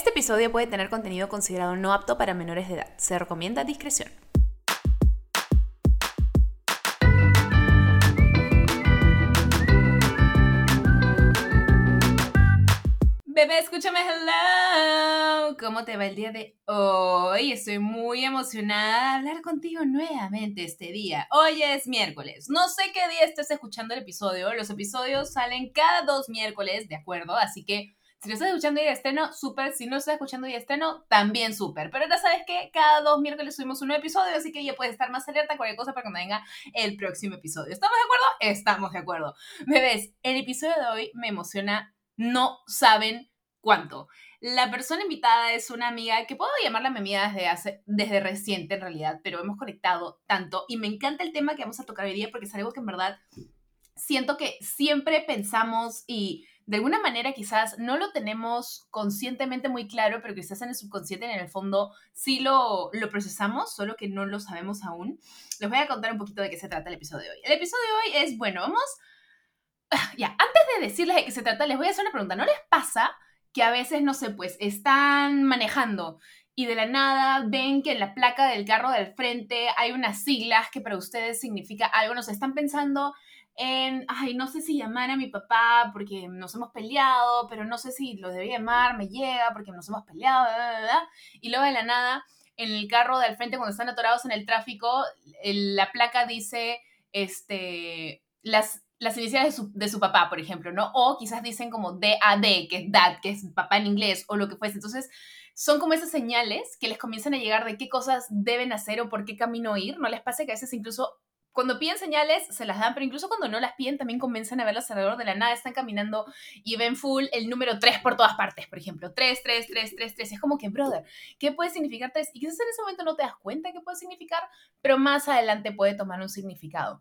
Este episodio puede tener contenido considerado no apto para menores de edad. Se recomienda discreción. Bebé, escúchame, hello. ¿Cómo te va el día de hoy? Estoy muy emocionada de hablar contigo nuevamente este día. Hoy es miércoles. No sé qué día estés escuchando el episodio. Los episodios salen cada dos miércoles, ¿de acuerdo? Así que si lo estás escuchando y de estreno, súper. Si no lo estás escuchando y de estreno, también súper. Pero ya sabes que cada dos miércoles subimos un nuevo episodio, así que ya puedes estar más alerta a cualquier cosa para me venga el próximo episodio. ¿Estamos de acuerdo? Estamos de acuerdo. Bebés, el episodio de hoy me emociona. No saben cuánto. La persona invitada es una amiga que puedo llamarla mi amiga desde, hace, desde reciente en realidad, pero hemos conectado tanto y me encanta el tema que vamos a tocar hoy día porque es algo que en verdad siento que siempre pensamos y de alguna manera quizás no lo tenemos conscientemente muy claro, pero quizás en el subconsciente, en el fondo, sí lo, lo procesamos, solo que no lo sabemos aún. Les voy a contar un poquito de qué se trata el episodio de hoy. El episodio de hoy es, bueno, vamos... Ya, antes de decirles de qué se trata, les voy a hacer una pregunta. ¿No les pasa que a veces, no sé, pues están manejando y de la nada ven que en la placa del carro del frente hay unas siglas que para ustedes significa algo, no sé, están pensando en, ay, no sé si llamar a mi papá porque nos hemos peleado, pero no sé si lo debía llamar, me llega porque nos hemos peleado, y luego de la nada, en el carro del frente cuando están atorados en el tráfico, la placa dice, este, las las iniciales de su, de su, papá, por ejemplo, ¿no? O quizás dicen como DAD, que es dad, que es papá en inglés, o lo que fuese. Entonces, son como esas señales que les comienzan a llegar de qué cosas deben hacer o por qué camino ir. ¿No les pasa que a veces incluso cuando piden señales se las dan, pero incluso cuando no las piden también comienzan a verlas alrededor de la nada, están caminando y ven full el número 3 por todas partes, por ejemplo, 3, 3, 3, 3, 3, es como que, brother, ¿qué puede significar 3? Y quizás en ese momento no te das cuenta qué puede significar, pero más adelante puede tomar un significado.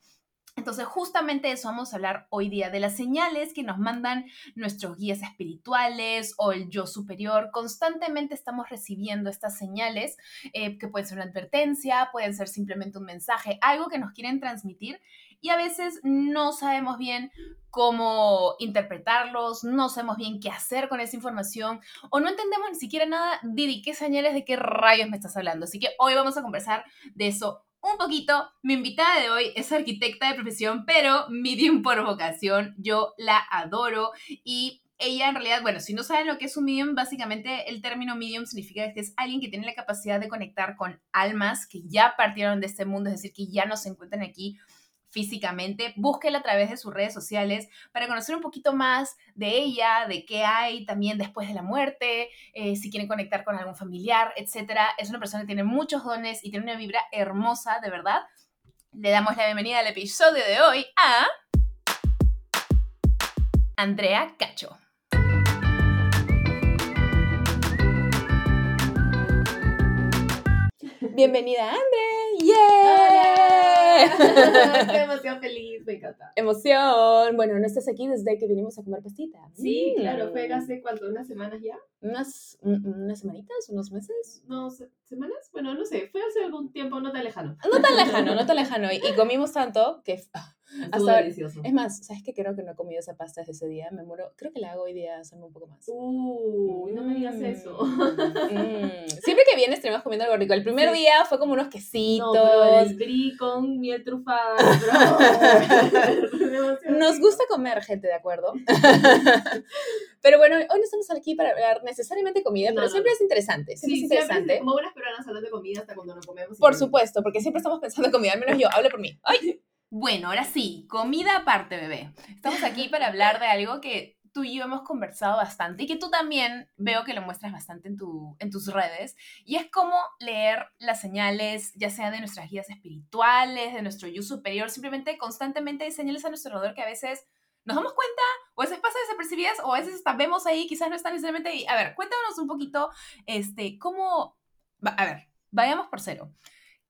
Entonces, justamente eso vamos a hablar hoy día, de las señales que nos mandan nuestros guías espirituales o el yo superior. Constantemente estamos recibiendo estas señales eh, que pueden ser una advertencia, pueden ser simplemente un mensaje, algo que nos quieren transmitir y a veces no sabemos bien cómo interpretarlos, no sabemos bien qué hacer con esa información o no entendemos ni siquiera nada, Didi, qué señales de qué rayos me estás hablando. Así que hoy vamos a conversar de eso un poquito. Mi invitada de hoy es arquitecta de profesión, pero medium por vocación. Yo la adoro y ella en realidad, bueno, si no saben lo que es un medium, básicamente el término medium significa que es alguien que tiene la capacidad de conectar con almas que ya partieron de este mundo, es decir, que ya no se encuentran aquí físicamente, búsquela a través de sus redes sociales para conocer un poquito más de ella, de qué hay también después de la muerte, eh, si quieren conectar con algún familiar, etc. Es una persona que tiene muchos dones y tiene una vibra hermosa, de verdad. Le damos la bienvenida al episodio de hoy a Andrea Cacho. Bienvenida, Andre. ¡Yeah! Estoy demasiado feliz, me encanta. Emoción. Bueno, no estás aquí desde que vinimos a comer pastita. Sí, claro, fue hace cuánto, unas semanas ya. Unas, unas semanitas, unos meses. No, semanas. Bueno, no sé, fue hace algún tiempo no tan lejano. No tan lejano, no tan lejano. Y, comimos tanto que Estuvo delicioso. Es más, ¿sabes qué? Creo que no he comido esa pasta desde ese día. Me muero. Creo que la hago hoy día hacerme un poco más. Uh, no me digas Mm, eso. mm. Siempre que vienes terminamos comiendo algo rico. El primer Sí. día fue como unos quesitos. No, el brie con miel trufada, bro. Nos gusta comer, gente, ¿de acuerdo? pero bueno, hoy no estamos aquí para hablar necesariamente de comida, No, pero no, siempre no. es interesante. Siempre Sí, es siempre interesante. como buenas peruanas hablando de comida hasta cuando no comemos. Por supuesto, porque siempre estamos pensando en comida, al menos yo, hablo por mí. ¡Ay! Bueno, ahora sí, comida aparte, bebé. Estamos aquí para hablar de algo que tú y yo hemos conversado bastante y que tú también veo que lo muestras bastante en, tu, en tus redes, y es cómo leer las señales, ya sea de nuestras guías espirituales, de nuestro yo superior, simplemente constantemente hay señales a nuestro alrededor que a veces nos damos cuenta, o a veces pasa desapercibidas, o a veces hasta vemos ahí, quizás no están necesariamente ahí. A ver, cuéntanos un poquito, este, cómo... A ver, vayamos por cero.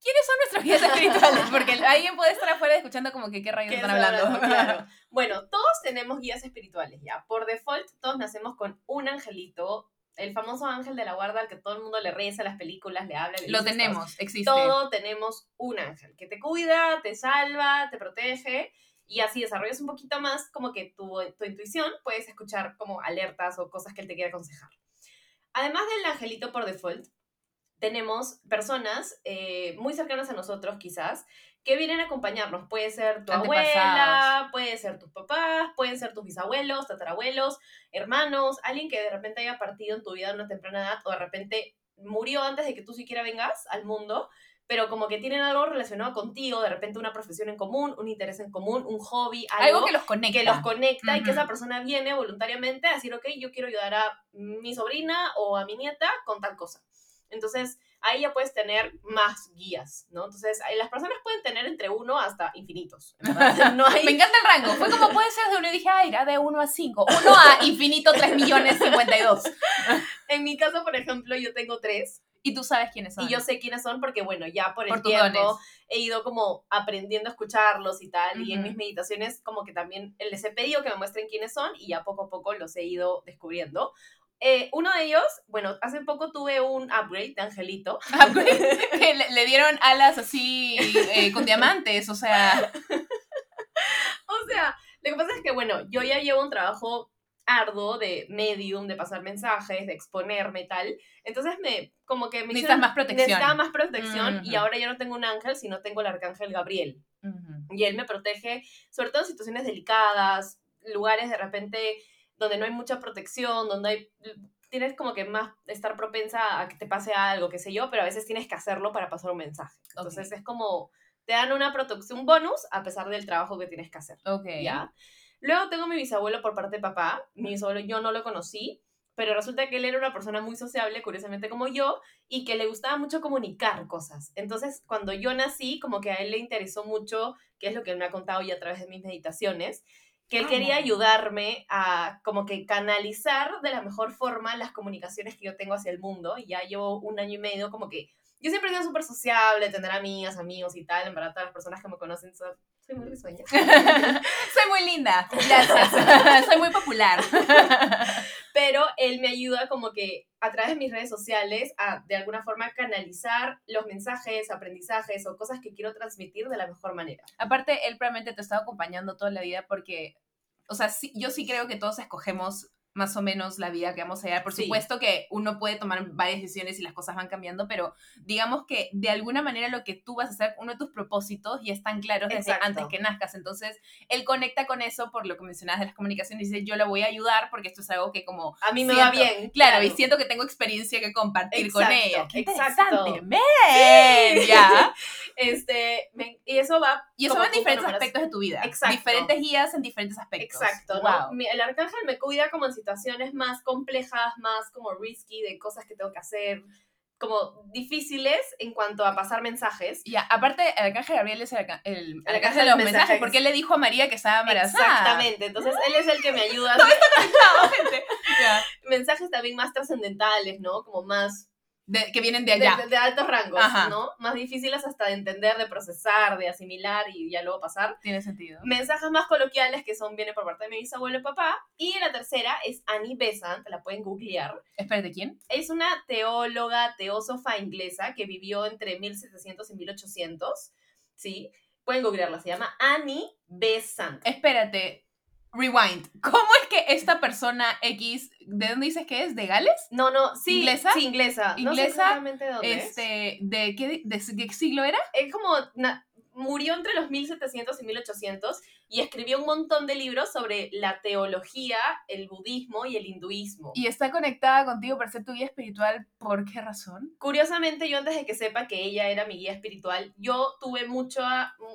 ¿Quiénes son nuestros guías espirituales? Porque alguien puede estar afuera escuchando como que qué rayos ¿Qué están hablando. hablando? Claro. Bueno, todos tenemos guías espirituales ya. Por default, todos nacemos con un angelito, el famoso ángel de la guarda al que todo el mundo le reza, las películas, le habla. le Lo tenemos, existe. Todo tenemos un ángel que te cuida, te salva, te protege. Y así desarrollas un poquito más como que tu, tu intuición, puedes escuchar como alertas o cosas que él te quiere aconsejar. Además del angelito por default, tenemos personas eh, muy cercanas a nosotros quizás que vienen a acompañarnos. Puede ser tu abuela, puede ser tus papás, pueden ser tus bisabuelos, tatarabuelos, hermanos, alguien que de repente haya partido en tu vida a una temprana edad o de repente murió antes de que tú siquiera vengas al mundo, pero como que tienen algo relacionado contigo, de repente una profesión en común, un interés en común, un hobby, algo, que los conecta. Que los conecta y que esa persona viene voluntariamente a decir, ok, yo quiero ayudar a mi sobrina o a mi nieta con tal cosa. Entonces, ahí ya puedes tener más guías, ¿no? Entonces, las personas pueden tener entre uno hasta infinitos. No hay... Me encanta el rango. Fue como puede ser de uno y dije, ah, era de uno a cinco. Uno a infinito, tres millones cincuenta y dos. En mi caso, por ejemplo, yo tengo tres. Y tú sabes quiénes son. Y yo sé quiénes son porque, bueno, ya por el tiempo he ido como aprendiendo a escucharlos y tal. Y en mis meditaciones como que también les he pedido que me muestren quiénes son y ya poco a poco los he ido descubriendo. Eh, uno de ellos, bueno, hace poco tuve un upgrade de Angelito. que le, dieron alas así eh, con diamantes, o sea. o sea, lo que pasa es que, bueno, yo ya llevo un trabajo arduo de medium, de pasar mensajes, de exponerme y tal. Entonces me, como que me Necesitas más protección. Necesitaba más protección y ahora ya no tengo un ángel, sino tengo el arcángel Gabriel. Y él me protege, sobre todo en situaciones delicadas, lugares de repente donde no hay mucha protección, donde hay, tienes como que más estar propensa a que te pase algo, qué sé yo, pero a veces tienes que hacerlo para pasar un mensaje. Entonces es como, te dan una protección bonus a pesar del trabajo que tienes que hacer. Ok. ¿Ya? Luego tengo mi bisabuelo por parte de papá. Mi bisabuelo yo no lo conocí, pero resulta que él era una persona muy sociable, curiosamente como yo, y que le gustaba mucho comunicar cosas. Entonces, cuando yo nací, como que a él le interesó mucho, que es lo que él me ha contado ya a través de mis meditaciones, que él quería ayudarme a como que canalizar de la mejor forma las comunicaciones que yo tengo hacia el mundo. Y ya llevo un año y medio como que yo siempre he sido súper sociable, tener amigas, amigos y tal. En verdad, todas las personas que me conocen son, soy muy risueña. soy muy linda, gracias. soy muy popular. Pero él me ayuda como que a través de mis redes sociales a de alguna forma canalizar los mensajes, aprendizajes o cosas que quiero transmitir de la mejor manera. Aparte, él probablemente te ha estado acompañando toda la vida porque, o sea, sí, yo sí creo que todos escogemos más o menos la vida que vamos a llevar. Por supuesto que uno puede tomar varias decisiones y las cosas van cambiando, pero digamos que de alguna manera lo que tú vas a hacer, uno de tus propósitos y están claros desde antes que nazcas. Entonces, él conecta con eso por lo que mencionabas de las comunicaciones y dice, yo la voy a ayudar porque esto es algo que como... A mí me va bien. Claro, y siento que tengo experiencia que compartir con ella. exacto. Ya. este, y eso va... Y eso va en diferentes aspectos de tu vida. Exacto. Diferentes guías en diferentes aspectos. Exacto. Wow. El arcángel me cuida como en situaciones más complejas, más como risky, de cosas que tengo que hacer, como difíciles en cuanto a pasar mensajes. Y aparte, el arcángel Gabriel es el, el, de los mensajes, porque él le dijo a María que estaba embarazada. Exactamente, entonces él es el que me ayuda. Todo está conectado, gente. Mensajes también más trascendentales, ¿no? Como más que vienen de allá. De, altos rangos, ¿no? Más difíciles hasta de entender, de procesar, de asimilar y ya luego pasar. Tiene sentido. Mensajes más coloquiales que son, vienen por parte de mi bisabuelo y papá. Y la tercera es Annie Besant, la pueden googlear. Espérate, ¿quién? Es una teóloga, teósofa inglesa que vivió entre 1700 y 1800, ¿sí? Pueden googlearla, se llama Annie Besant. Espérate, Rewind. ¿Cómo es que esta persona X, ¿de dónde dices que es? ¿De Gales? No, no, sí. ¿Inglesa? Sí, inglesa. ¿Inglesa? No sé de dónde este, ¿de, qué, de, qué siglo era? Es como, murió entre los 1700 y 1800 y escribió un montón de libros sobre la teología, el budismo y el hinduismo. ¿Y está conectada contigo para ser tu guía espiritual? ¿Por qué razón? Curiosamente, yo antes de que sepa que ella era mi guía espiritual, yo tuve mucho,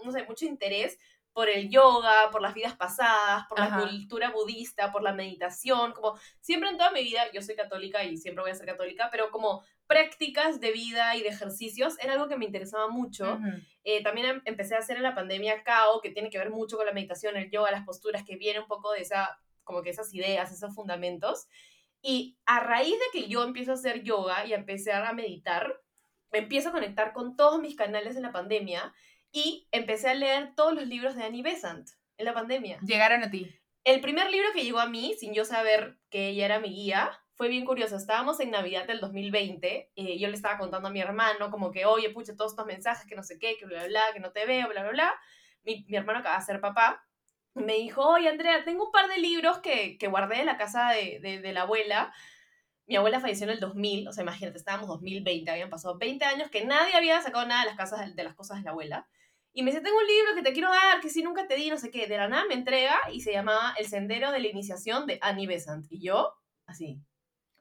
no sé, mucho interés por el yoga, por las vidas pasadas, por la cultura budista, por la meditación, como siempre en toda mi vida, yo soy católica y siempre voy a ser católica, pero como prácticas de vida y de ejercicios era algo que me interesaba mucho. Eh, también em, empecé a hacer en la pandemia Kao, que tiene que ver mucho con la meditación, el yoga, las posturas, que viene un poco de esa, como que esas ideas, esos fundamentos. Y a raíz de que yo empiezo a hacer yoga y empecé a meditar, me empiezo a conectar con todos mis canales en la pandemia y empecé a leer todos los libros de Annie Besant en la pandemia. Llegaron a ti. El primer libro que llegó a mí, sin yo saber que ella era mi guía, fue bien curioso. Estábamos en Navidad del 2020 y yo le estaba contando a mi hermano como que, oye, pucha, todos estos mensajes, que no sé qué, que bla, bla, bla, que no te veo, bla, bla, bla. Mi, mi hermano acaba de ser papá. Me dijo, oye, Andrea, tengo un par de libros que, que guardé en la casa de, de, de la abuela mi abuela falleció en el 2000, o sea, imagínate, estábamos 2020, habían pasado 20 años que nadie había sacado nada de las, casas, de las cosas de la abuela. Y me dice, tengo un libro que te quiero dar, que si nunca te di, no sé qué. De la nada me entrega y se llamaba El Sendero de la Iniciación de Annie Besant. Y yo, así.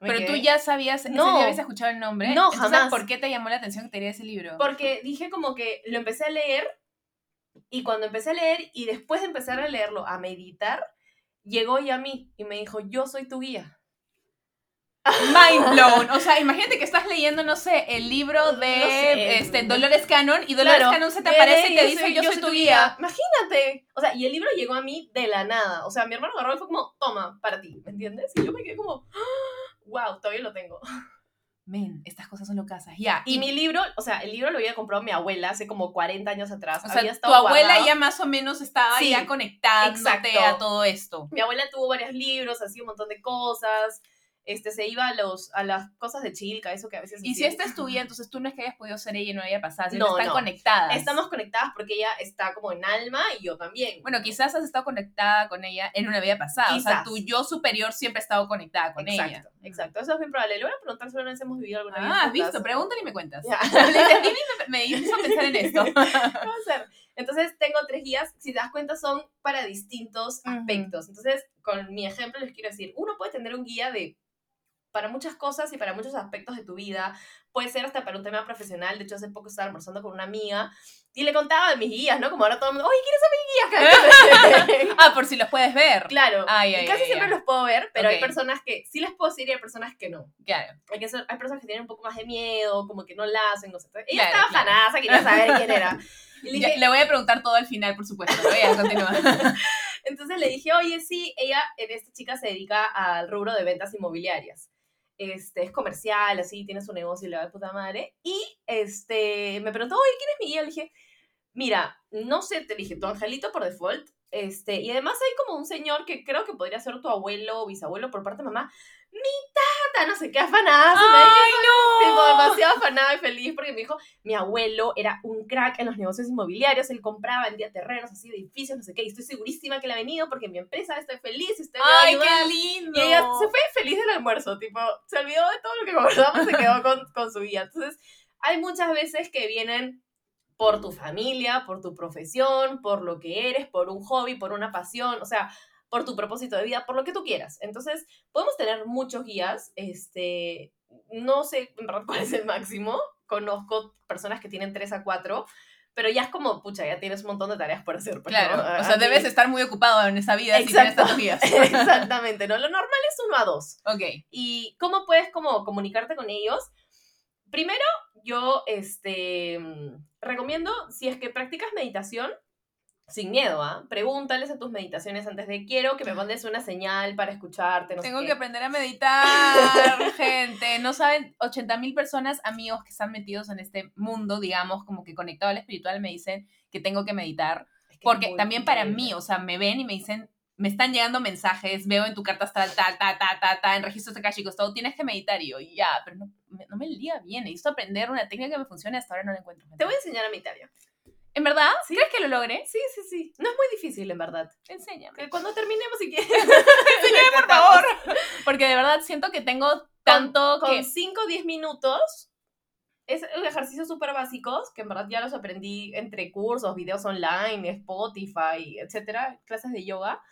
me Pero tú ya sabías, No. ya habías escuchado el nombre. No, Entonces, jamás. ¿Por qué te llamó la atención que te diera ese libro? Porque dije como que lo empecé a leer y cuando empecé a leer y después de empezar a leerlo, a meditar, llegó y a mí y me dijo, yo soy tu guía. Mind blown. O sea, imagínate que estás leyendo, no sé, el libro de No sé. este, Dolores Cannon y Dolores Claro, Cannon se te aparece y te yo dice, soy- yo, soy tu guía. Imagínate. O sea, y el libro llegó a mí de la nada. O sea, mi hermano agarró y fue como, toma, para ti, ¿me entiendes? Y yo me quedé como, wow, todavía lo tengo. Men, estas cosas son locas. Ya. Y mi libro, o sea, el libro lo había comprado mi abuela hace como 40 años atrás. o había sea, tu abuela guardado. ya más o menos estaba Sí, ya conectándote exacto. a todo esto. Mi abuela tuvo varios libros, hacía un montón de cosas. Este, se iba a, los, a las cosas de Chilca, eso que a veces Y si esta es tu entonces tú no es que hayas podido ser ella y no haya pasado, sino No, están no. conectadas. Estamos conectadas porque ella está como en alma y yo también. Bueno, quizás has estado conectada con ella en una vida pasada. O sea, Quizás. tu yo superior siempre ha estado conectada con exacto, ella. exacto. Eso es bien probable. Le voy a preguntar si alguna vez hemos vivido alguna vez. Ah, has visto, pregúntale y me cuentas. "Vivi, me, hizo pensar en esto. ¿Qué va a? Entonces, tengo tres guías. Si te das cuenta, son para distintos aspectos. Entonces, con mi ejemplo les quiero decir, uno puede tener un guía de para muchas cosas y para muchos aspectos de tu vida. Puede ser hasta para un tema profesional. De hecho, hace poco estaba almorzando con una amiga y le contaba de mis guías, ¿no? Como ahora todo el mundo, oye, ¿quieres saber mis guías? Ah, por si los puedes ver. claro. Ay, ay, casi ay, siempre los puedo ver, pero hay Ok. personas que sí les puedo decir y hay personas que no. Claro. Hay, que ser- hay personas que tienen un poco más de miedo, como que no la hacen, no sé. Ella Claro, estaba claro. fanaza, quería saber quién era. Le Ya, dije, le voy a preguntar todo al final, por supuesto. pero ya, continúa. Entonces le dije, oye, sí, ella, esta chica se dedica al rubro de ventas inmobiliarias. Este, es comercial, así, tiene su negocio y le va de puta madre. Y este, me preguntó, oye, ¿quién es mi guía? Le dije, mira, no sé, te dije, tu angelito por default. Este, y además hay como un señor que creo que podría ser tu abuelo o bisabuelo por parte de mamá. Mi tata, no sé qué, afanada. ¡Ay, Tipo, no! demasiado afanada y feliz porque me dijo, mi abuelo era un crack en los negocios inmobiliarios, él compraba, vendía terrenos, así, de edificios, no sé qué, y estoy segurísima que él ha venido porque mi empresa estoy feliz y usted me va a ¡Ay, ayudar". qué lindo! Y ella se fue feliz del almuerzo, tipo, se olvidó de todo lo que conversamos, se quedó con, con su guía. Entonces, hay muchas veces que vienen por tu familia, por tu profesión, por lo que eres, por un hobby, por una pasión, o sea, por tu propósito de vida, por lo que tú quieras. Entonces, podemos tener muchos guías, este, no sé en verdad cuál es el máximo, conozco personas que tienen tres a cuatro, pero ya es como, pucha, ya tienes un montón de tareas por hacer. pues, Claro, ¿no? o sea, Aquí- debes estar muy ocupado en esa vida si tienes Exacto. tantos días. Exactamente, ¿no? Lo normal es uno a dos. ok. ¿Y cómo puedes como comunicarte con ellos? Primero, yo este, mm, recomiendo, si es que practicas meditación, sin miedo, ¿ah? Pregúntales a tus meditaciones antes de quiero que me mandes una señal para escucharte, no Tengo qué". que aprender a meditar, gente. No saben, 80 mil personas, amigos que están metidos en este mundo, digamos, como que conectado al espiritual, me dicen que tengo que meditar. Es que es Porque también para mí, o sea, me ven y me dicen, me están llegando mensajes, veo en tu carta tal, tal, tal, tal, tal, tal, en registros akashicos, todo, tienes que meditar. Y yo, ya, pero no no me lía bien, necesito aprender una técnica que me funcione, hasta ahora no la encuentro. Te voy a enseñar a meditar ya. ¿En verdad? Sí. ¿Crees que lo logre? Sí, sí, sí. No es muy difícil, en verdad. Enséñame. Que Cuando terminemos, si quieres. Enséñame, por favor. Porque de verdad siento que tengo tanto con que... 5 o 10 minutos es ejercicios súper básicos que en verdad ya los aprendí entre cursos, videos online, Spotify, etcétera, clases de yoga.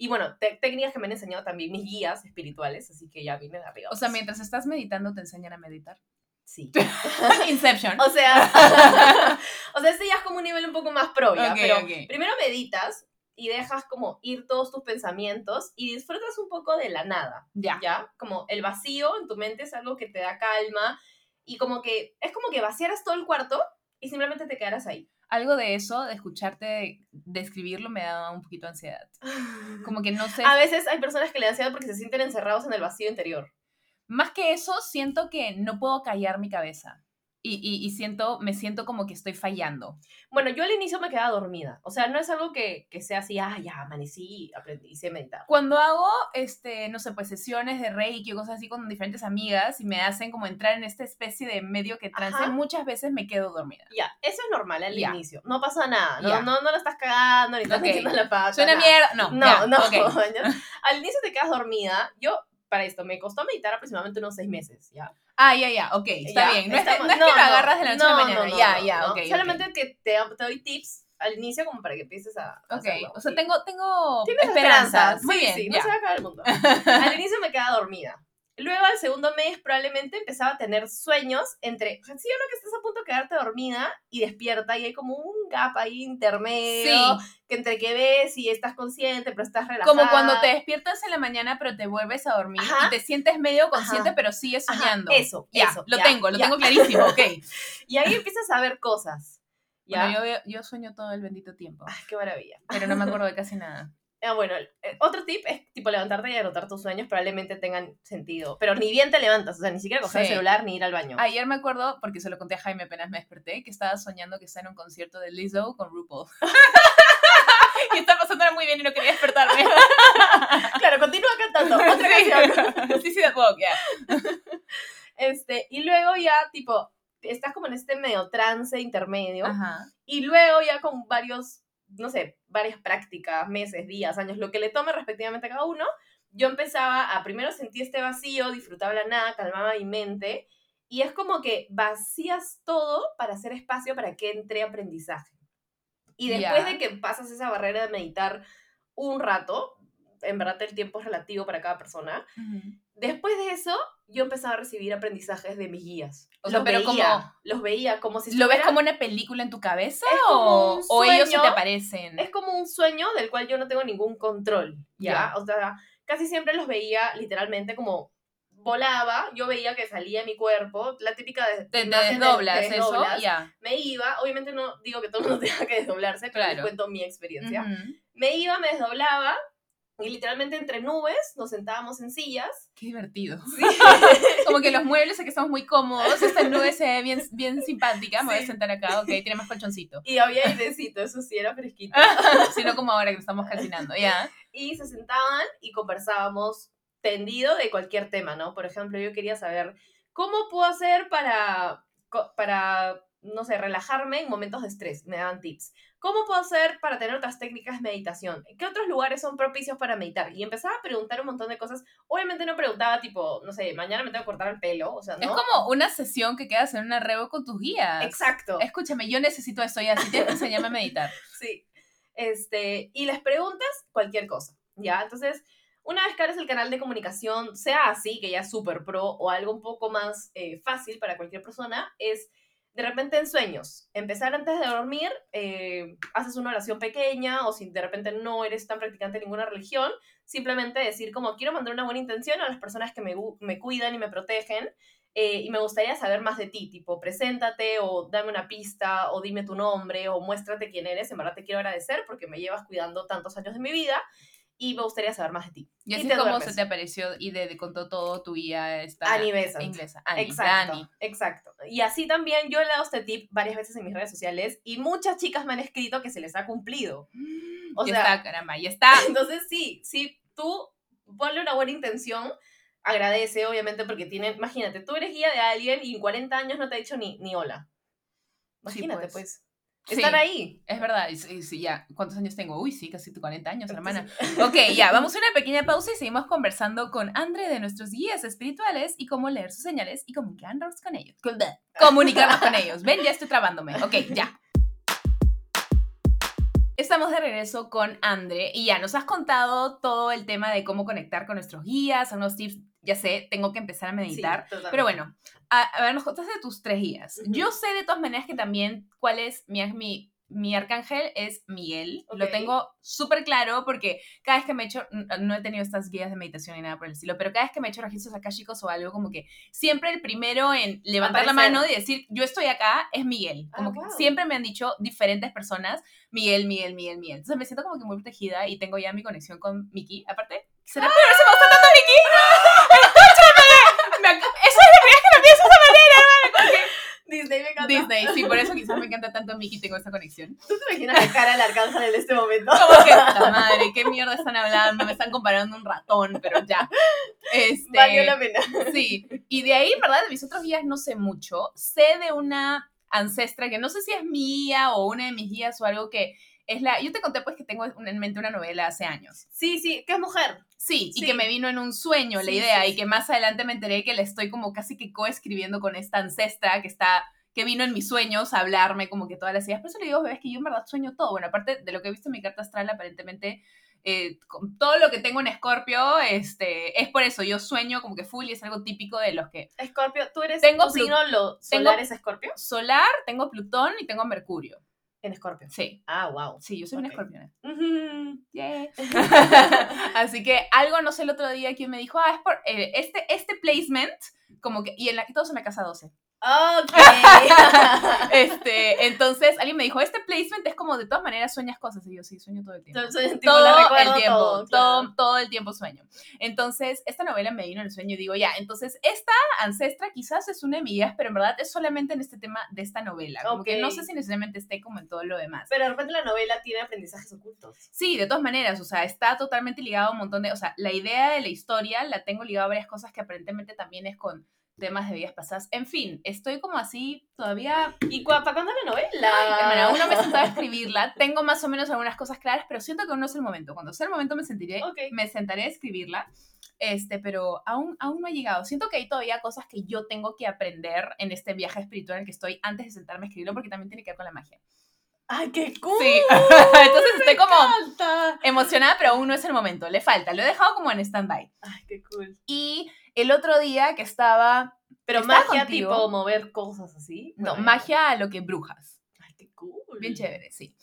Y bueno, técnicas que me han enseñado también mis guías espirituales, así que ya vine de arriba. O sea, mientras estás meditando te enseñan a meditar. sí. Inception. O sea, o sea, este ya es como un nivel un poco más pro, ya, Ok, pero primero meditas y dejas como ir todos tus pensamientos y disfrutas un poco de la nada. Ya. ¿ya? Como el vacío en tu mente es algo que te da calma y como que es como que vaciaras todo el cuarto y simplemente te quedaras ahí. Algo de eso, de escucharte describirlo, me da un poquito de ansiedad. Como que no sé. A veces hay personas que le dan ansiedad porque se sienten encerrados en el vacío interior. Más que eso, siento que no puedo callar mi cabeza. Y, y, y siento, me siento como que estoy fallando. Bueno, yo al inicio me quedaba dormida. O sea, no es algo que, que sea así, ah, ya amanecí, aprendí, hice meditar. Cuando hago, este, no sé, pues sesiones de reiki o cosas así con diferentes amigas y me hacen como entrar en esta especie de medio que trance, Ajá. muchas veces me quedo dormida. Ya, eso es normal al inicio. No pasa nada. No, Ya. no, no la estás cagando, ni estás Ok. metiendo la pata. Suena nada. mierda. No, No, no. ok. ¿ya? Al inicio te quedas dormida. Yo para esto, me costó meditar aproximadamente unos seis meses, ¿ya? Ah, ya, ya, ok, está Ya, bien. No, es, estamos- no es no, que lo agarras de la noche a la mañana. ya, ya, no. ok. ok. Solamente que te, te doy tips al inicio como para que empieces a, a Ok, hacerlo. o sea, tengo, tengo esperanzas. esperanzas. Muy sí, bien, sí, ya. no se va a acabar el mundo. Al inicio me quedaba dormida. Luego, al segundo mes, probablemente empezaba a tener sueños entre. O sea, sí o no que estás a punto de quedarte dormida y despierta y hay como un gap ahí intermedio. Que entre que ves y estás consciente, pero estás relajada. Como cuando te despiertas en la mañana, pero te vuelves a dormir Ajá. y te sientes medio consciente, Ajá. pero sigues Ajá, soñando. eso, ya, eso, lo ya, tengo, lo ya. tengo clarísimo, ok. Y ahí empiezas a ver cosas. ¿ya? Bueno, yo, yo sueño todo el bendito tiempo, Ay, qué maravilla. pero no me acuerdo de casi nada. Ah, bueno, el- el otro tip es tipo levantarte y anotar tus sueños, probablemente tengan sentido. Pero ni bien te levantas, o sea, ni siquiera coger Sí. el celular ni ir al baño. Ayer me acuerdo, porque se lo conté a Jaime apenas me desperté, que estaba soñando que está en un concierto de Lizzo con RuPaul. y está pasándola muy bien y no quería despertarme. Claro, continúa cantando. Otra canción. sí, sí, walk, yeah. Este, y luego ya, tipo, estás como en este medio trance intermedio. Ajá. Y luego ya con varios, no sé, varias prácticas, meses, días, años, lo que le tome respectivamente a cada uno, yo empezaba a primero sentir este vacío, disfrutaba la nada, calmaba mi mente. Y es como que vacías todo para hacer espacio para que entre aprendizaje. Y después de que pasas esa barrera de meditar un rato, en verdad el tiempo es relativo para cada persona, Después de eso, yo empezaba a recibir aprendizajes de mis guías. O sea, los pero veía, como- los veía como si ¿Lo ves como una película en tu cabeza o, ellos se te aparecen? Es como un sueño del cual yo no tengo ningún control, ¿ya? Ya. O sea, casi siempre los veía literalmente como volaba, yo veía que salía mi cuerpo, la típica de, Te, te imagen de- desdoblas eso, ya. me iba, obviamente no digo que todo el mundo tenga que desdoblarse, pero les Claro. cuento mi experiencia. Me iba, me desdoblaba, y literalmente entre nubes nos sentábamos en sillas. Qué divertido. Sí. Como que los muebles aquí estamos muy cómodos, esta nube se ve bien, bien simpática, me voy a sentar acá, ok, tiene más colchoncito. y había airecito, eso sí era fresquito. Si no como ahora que estamos calcinando, ya. y se sentaban y conversábamos tendido de cualquier tema, ¿no? Por ejemplo, yo quería saber cómo puedo hacer para, para no sé, relajarme en momentos de estrés. Me daban tips. ¿Cómo puedo hacer para tener otras técnicas de meditación? ¿Qué otros lugares son propicios para meditar? Y empezaba a preguntar un montón de cosas. Obviamente no preguntaba tipo, no sé, mañana me tengo que cortar el pelo, o sea, ¿no? Es como una sesión que quedas en un arreo con tus guías. Exacto. Escúchame, yo necesito esto ya, si tienes que enseñarme a meditar. Sí. Este, y les preguntas cualquier cosa, ¿ya? Entonces, una vez que abres el canal de comunicación, sea así, que ya es súper pro, o algo un poco más eh, fácil para cualquier persona, es de repente en sueños. Empezar antes de dormir, eh, haces una oración pequeña, o si de repente no eres tan practicante de ninguna religión, simplemente decir como quiero mandar una buena intención a las personas que me, me cuidan y me protegen, eh, y me gustaría saber más de ti, tipo, preséntate o dame una pista o dime tu nombre o muéstrate quién eres, en verdad te quiero agradecer porque me llevas cuidando tantos años de mi vida y me gustaría saber más de ti. Y así es como duermes. se te apareció y de, de contó todo tu guía esta Annie Besant. inglesa. Annie, Exacto, Dani. exacto. Y así también yo le he dado este tip varias veces en mis redes sociales y muchas chicas me han escrito que se les ha cumplido. O ya sea- está, caramba, ya está. Entonces sí, sí, tú ponle una buena intención, agradece obviamente porque tiene, imagínate, tú eres guía de alguien y en 40 años no te ha dicho ni, ni hola. Sí, Imagínate pues. Sí, Están ahí. Es verdad, sí, sí, ya. ¿Cuántos años tengo? Uy, sí, casi 40 años, hermana. Ok, ya, vamos a una pequeña pausa y seguimos conversando con Andre de nuestros guías espirituales y cómo leer sus señales y comunicarnos con ellos. Comunicarnos con ellos. Ven, ya estoy trabándome. Ok, ya. Estamos de regreso con Andre y ya nos has contado todo el tema de cómo conectar con nuestros guías, unos tips. Ya sé, tengo que empezar a meditar. Sí. Pero bueno, a, a ver, nos contaste de tus tres guías. Ujú. Yo sé de todas maneras que también cuál es mi, mi, mi arcángel es Miguel. Lo Ok. tengo súper claro porque cada vez que me he hecho, no he tenido estas guías de meditación ni nada por el estilo, pero cada vez que me he hecho registros acá, chicos, o algo, como que siempre el primero en levantar la Aparecer. mano y decir, yo estoy acá, es Miguel. Ah, Como que wow. siempre me han dicho diferentes personas, Miguel, Miguel, Miguel, Miguel. Entonces me siento como que muy protegida y tengo ya mi conexión con Miki. Aparte, ¿será por eso me gusta tanto Miki? ¡Escúchame! Me ac- Eso es la primera vez que lo pienso esa manera, Disney me encanta. Disney, sí, por eso quizás me encanta tanto Mickey y tengo esa conexión. ¿Tú te imaginas la cara del arcángel en este momento? Como que, puta madre, ¿qué mierda están hablando? Me están comparando un ratón, pero ya. Este, Valió la pena. Sí, y de ahí, ¿verdad? De mis otros guías no sé mucho. Sé de una ancestra que no sé si es mía o una de mis guías o algo que es la, yo te conté pues que tengo en mente una novela hace años. Sí, sí, que es mujer. Sí, y que me vino en un sueño la idea sí, y que más adelante me enteré que le estoy como casi que coescribiendo con esta ancestra que está que vino en mis sueños a hablarme como que todas las ideas. Por eso le digo, bebé, es que yo en verdad sueño todo. Bueno, aparte de lo que he visto en mi carta astral, aparentemente eh, con todo lo que tengo en Escorpio, este, es por eso, yo sueño como que full y es algo típico de los que Escorpio, ¿tú eres Tengo signo lo, tengo- solar es Escorpio? solar, tengo Plutón y tengo Mercurio. En Escorpio. Sí, Ah, wow. sí, yo soy Ok. una escorpiona. Ujú. Yeah. Así que algo, no sé, el otro día quien me dijo, ah, es por eh, este, este placement, como que, y en la, todos en la casa 12. Ok. Este, entonces alguien me dijo, este placement es como de todas maneras sueñas cosas. Y yo, sí, sueño todo el tiempo. Todo el tiempo, todo, todo, claro. todo, el tiempo sueño. Entonces, esta novela me vino en el sueño y digo, ya, entonces esta ancestra quizás es una de mis guías, pero en verdad es solamente en este tema de esta novela. Como que no sé si necesariamente esté como en todo lo demás. Pero de repente la novela tiene aprendizajes ocultos. Sí, de todas maneras, o sea, está totalmente ligado a un montón de, o sea, la idea de la historia la tengo ligada a varias cosas que aparentemente también es con temas de vidas pasadas. En fin, estoy como así todavía, ¿Y para cuándo la novela? hermana, aún no me he sentado a escribirla, tengo más o menos algunas cosas claras, pero siento que aún no es el momento. Cuando sea el momento me sentiré, Ok. me sentaré a escribirla. Este, pero aún, aún no ha llegado. Siento que hay todavía cosas que yo tengo que aprender en este viaje espiritual en el que estoy antes de sentarme a escribirlo, porque también tiene que ver con la magia. ¡Ay, qué cool! Sí, entonces estoy como Falta. emocionada, pero aún no es el momento. Le falta, lo he dejado como en stand-by. Ay, qué cool. Y el otro día que estaba. Pero Estaba magia contigo. tipo mover cosas así. No, Bueno. magia a lo que brujas. Ay, qué cool. Bien chévere, sí.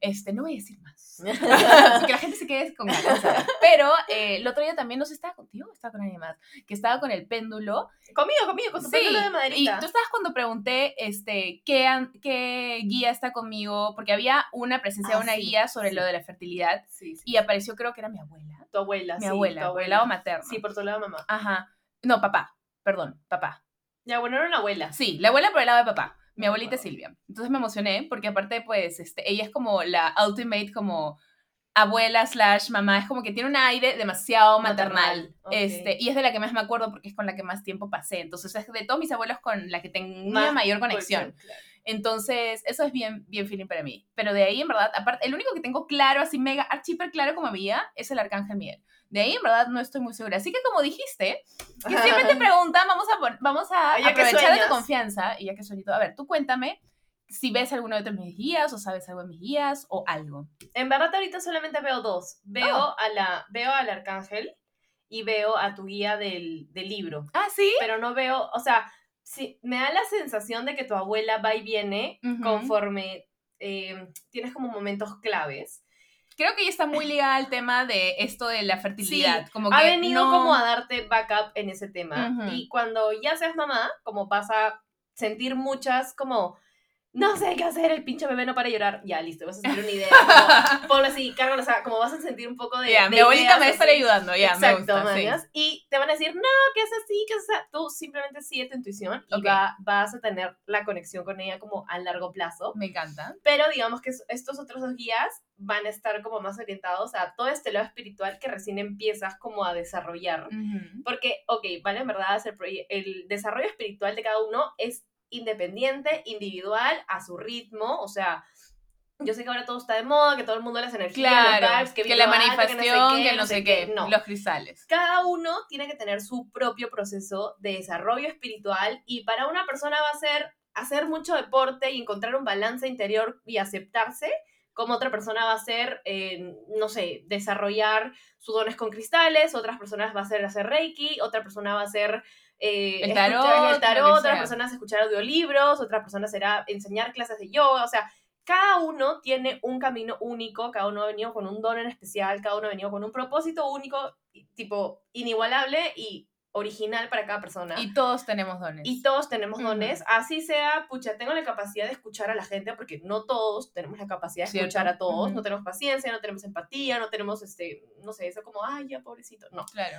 Este, no voy a decir más. que la gente se quede con ganas. Pero eh, el otro día también, no sé, estaba contigo o estaba con alguien más, que estaba con el péndulo. Conmigo, conmigo, con tu Sí, péndulo de y maderita. tú estabas cuando pregunté este, ¿qué, qué guía está conmigo, porque había una presencia Ah, de una sí, guía sobre sí. lo de la fertilidad y apareció, creo que era mi abuela. Tu abuela, Mi abuela, tu el lado materno. Sí, por tu lado mamá. Ajá. No, papá, perdón, papá. Ya, bueno, era una abuela. Sí, la abuela por el lado de papá. Mi abuelita wow. Silvia. Entonces me emocioné porque aparte, pues, este, ella es como la ultimate, como abuela slash mamá. Es como que tiene un aire demasiado maternal. Maternal, ok. Este, y es de la que más me acuerdo porque es con la que más tiempo pasé. Entonces es de todos mis abuelos con la que tenía Más mayor conexión. Entonces, eso es bien, bien feeling para mí. Pero de ahí, en verdad, aparte, el único que tengo claro, así mega, archiper claro como mía, es el Arcángel Miguel. De ahí, en verdad, no estoy muy segura. Así que, como dijiste, que siempre te preguntan, vamos a, vamos a ya aprovechar de tu confianza, y ya que sueñito, a ver, tú cuéntame si ves alguno de mis guías, o sabes algo de mis guías, o algo. En verdad ahorita solamente veo dos. Veo, Oh. a la, veo al arcángel y veo a tu guía del, del libro. Ah, ¿sí? Pero no veo, o sea, sí, me da la sensación de que tu abuela va y viene conforme eh, tienes como momentos claves. Creo que ella está muy ligada al tema de esto de la fertilidad. como que ha venido no- como a darte backup en ese tema. Y cuando ya seas mamá, como vas a sentir muchas como, no sé qué hacer, el pinche bebé no para llorar, ya listo, vas a sentir una idea. Como, ponlo así, cárgalo, o sea, como vas a sentir un poco de... Ya, de mi abuelita me va a estar así. ayudando, ya, me Exacto, gusta. sí. mañas. Y te van a decir, no, que es así, que es así. Tú simplemente sigue tu intuición y va- vas a tener la conexión con ella como a largo plazo. Me encanta. Pero digamos que es- estos otros dos guías van a estar como más orientados a todo este lado espiritual que recién empiezas como a desarrollar. Porque, ok, vale, en verdad, el, el desarrollo espiritual de cada uno es independiente, individual, a su ritmo, o sea... Yo sé que ahora todo está de moda, que todo el mundo las energías, los Claro, vibes, que, vibra la manifestación, que no sé qué, No, los cristales. cada uno tiene que tener su propio proceso de desarrollo espiritual y para una persona va a ser hacer mucho deporte y encontrar un balance interior y aceptarse, como otra persona va a ser, eh, no sé, desarrollar sus dones con cristales, otras personas va a ser hacer reiki, otra persona va a ser... eh, El escuchar tarot, el lo tarot, que otra sea. persona es escuchar audiolibros, otra persona será enseñar clases de yoga, o sea, cada uno tiene un camino único, cada uno ha venido con un don en especial, cada uno ha venido con un propósito único, tipo inigualable y original para cada persona. Y todos tenemos dones. Y todos tenemos dones, así sea, pucha, tengo la capacidad de escuchar a la gente, porque no todos tenemos la capacidad de Cierto. escuchar a todos, Ujú. no tenemos paciencia, no tenemos empatía, no tenemos, este, no sé, eso como, ay, ya, pobrecito, no. Claro.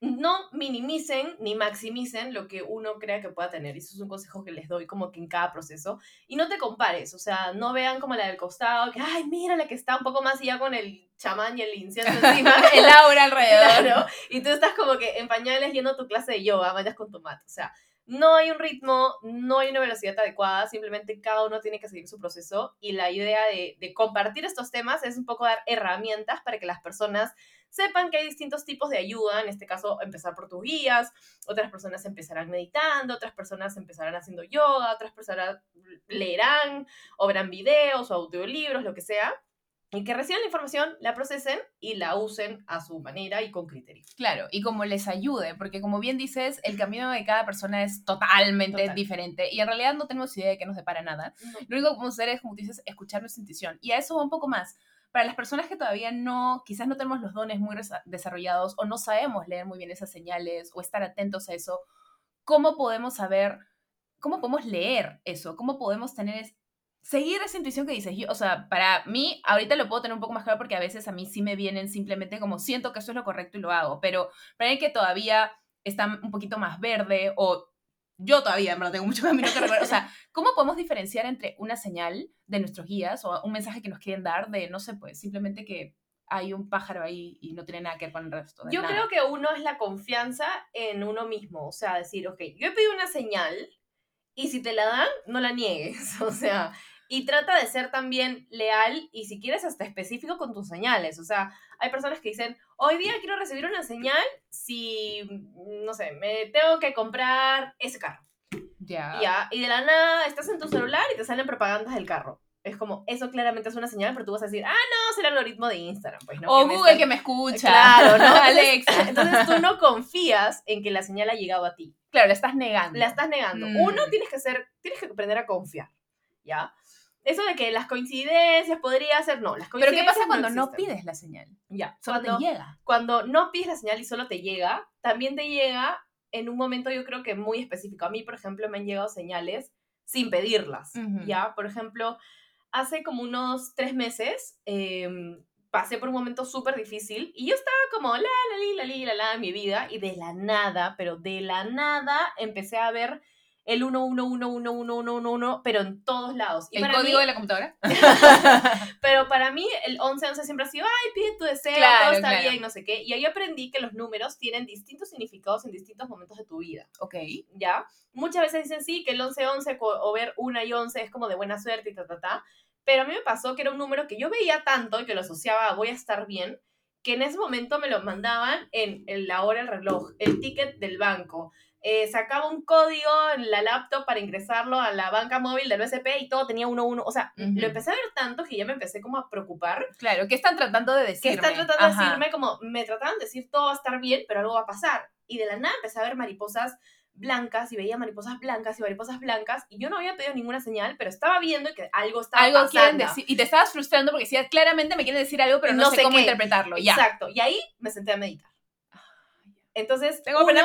No minimicen ni maximicen lo que uno crea que pueda tener, y eso es un consejo que les doy como que en cada proceso, y no te compares, o sea, no vean como la del costado, que, ay, mira la que está un poco más allá con el chamán y el incienso encima, El aura alrededor. Claro, y tú estás como que en pañales yendo tu clase de yoga, vayas con tu mat. O sea, no hay un ritmo, no hay una velocidad adecuada, simplemente cada uno tiene que seguir su proceso y la idea de, de compartir estos temas es un poco dar herramientas para que las personas sepan que hay distintos tipos de ayuda, en este caso empezar por tus guías, otras personas empezarán meditando, otras personas empezarán haciendo yoga, otras personas leerán o verán videos o audiolibros, lo que sea, y que reciban la información, la procesen y la usen a su manera y con criterio. Claro, y como les ayude, porque como bien dices, el camino de cada persona es totalmente diferente y en realidad no tenemos idea de qué nos depara nada. Lo único que podemos hacer es, como dices, escuchar nuestra intuición. Y a eso va un poco más para las personas que todavía no, quizás no tenemos los dones muy desarrollados o no sabemos leer muy bien esas señales o estar atentos a eso, ¿cómo podemos saber, cómo podemos leer eso? ¿Cómo podemos tener, seguir esa intuición que dices? Yo, o sea, para mí, ahorita lo puedo tener un poco más claro porque a veces a mí sí me vienen simplemente como siento que eso es lo correcto y lo hago, pero para mí que todavía está un poquito más verde o yo todavía, en verdad, tengo mucho camino que recorrer. O sea, ¿cómo podemos diferenciar entre una señal de nuestros guías o un mensaje que nos quieren dar de, no sé, pues simplemente que hay un pájaro ahí y no tiene nada que ver con el resto? yo creo que uno es la confianza en uno mismo. O sea, decir, ok, yo he pedido una señal y si te la dan, no la niegues. O sea, y trata de ser también leal y si quieres hasta específico con tus señales. O sea, hay personas que dicen, hoy día quiero recibir una señal si, no sé, me tengo que comprar ese carro. Ya. Ya, y de la nada estás en tu celular y te salen propagandas del carro. Es como, eso claramente es una señal, pero tú vas a decir, ah, no, será el algoritmo de Instagram, pues, ¿no? O Google que me escucha. Claro, ¿no? Alexa. Entonces tú no confías en que la señal ha llegado a ti. Claro, la estás negando. La estás negando. Mm. Uno, tienes que ser, tienes que aprender a confiar, ¿ya? Eso de que las coincidencias podría ser, no, las Pero ¿qué pasa cuando no, pides la señal? Ya. Solo te llega. Cuando no pides la señal y solo te llega, también te llega en un momento yo creo que muy específico. A mí, por ejemplo, me han llegado señales sin pedirlas, ¿ya? Por ejemplo, hace como unos tres meses em, pasé por un momento súper difícil y yo estaba como la, la, la, la, la, la, en mi vida y de la nada, pero de la nada empecé a ver el 1111111, pero en todos lados. ¿El código de la computadora? pero para mí el 1111 siempre ha sido, ay, pide tu deseo, todo está bien, no sé qué. Y ahí aprendí que los números tienen distintos significados en distintos momentos de tu vida. Ok. ¿Ya? Muchas veces dicen sí, que el 1111 o ver 1 y 11 es como de buena suerte y ta, ta, ta. Pero a mí me pasó que era un número que yo veía tanto y que lo asociaba a voy a estar bien, que en ese momento me lo mandaban en, en la hora del reloj, el ticket del banco, eh, sacaba un código en la laptop para ingresarlo a la banca móvil del BCP y todo tenía uno uno. O sea, lo empecé a ver tanto que ya me empecé como a preocupar. Claro, ¿qué están tratando de decirme? ¿Qué están tratando de decirme? Como me trataban de decir todo va a estar bien, pero algo va a pasar. Y de la nada empecé a ver mariposas blancas y veía mariposas blancas y mariposas blancas y yo no había pedido ninguna señal, pero estaba viendo que algo estaba algo Quieren decir, y te estabas frustrando porque decías, claramente me quieren decir algo, pero no, sé, cómo interpretarlo. Exacto. Y ahí me senté a meditar. Entonces, Tengo uno,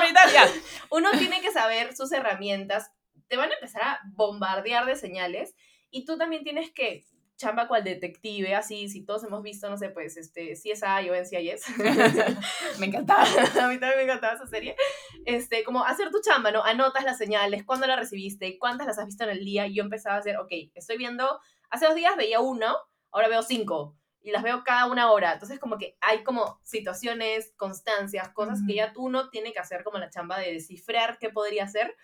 uno tiene que saber sus herramientas. Te van a empezar a bombardear de señales y tú también tienes que chamba cual detective, así, si todos hemos visto, no sé, pues, este, CSI o NCIS. me encantaba. a mí también me encantaba esa serie. Este, como hacer tu chamba, ¿no? Anotas las señales, cuándo la recibiste, cuántas las has visto en el día. Y yo empezaba a hacer, ok, estoy viendo, hace dos días veía uno, ahora veo cinco y las veo cada una hora. Entonces, como que hay como situaciones, constancias, cosas que ya tú no tienes que hacer como la chamba de descifrar qué podría ser.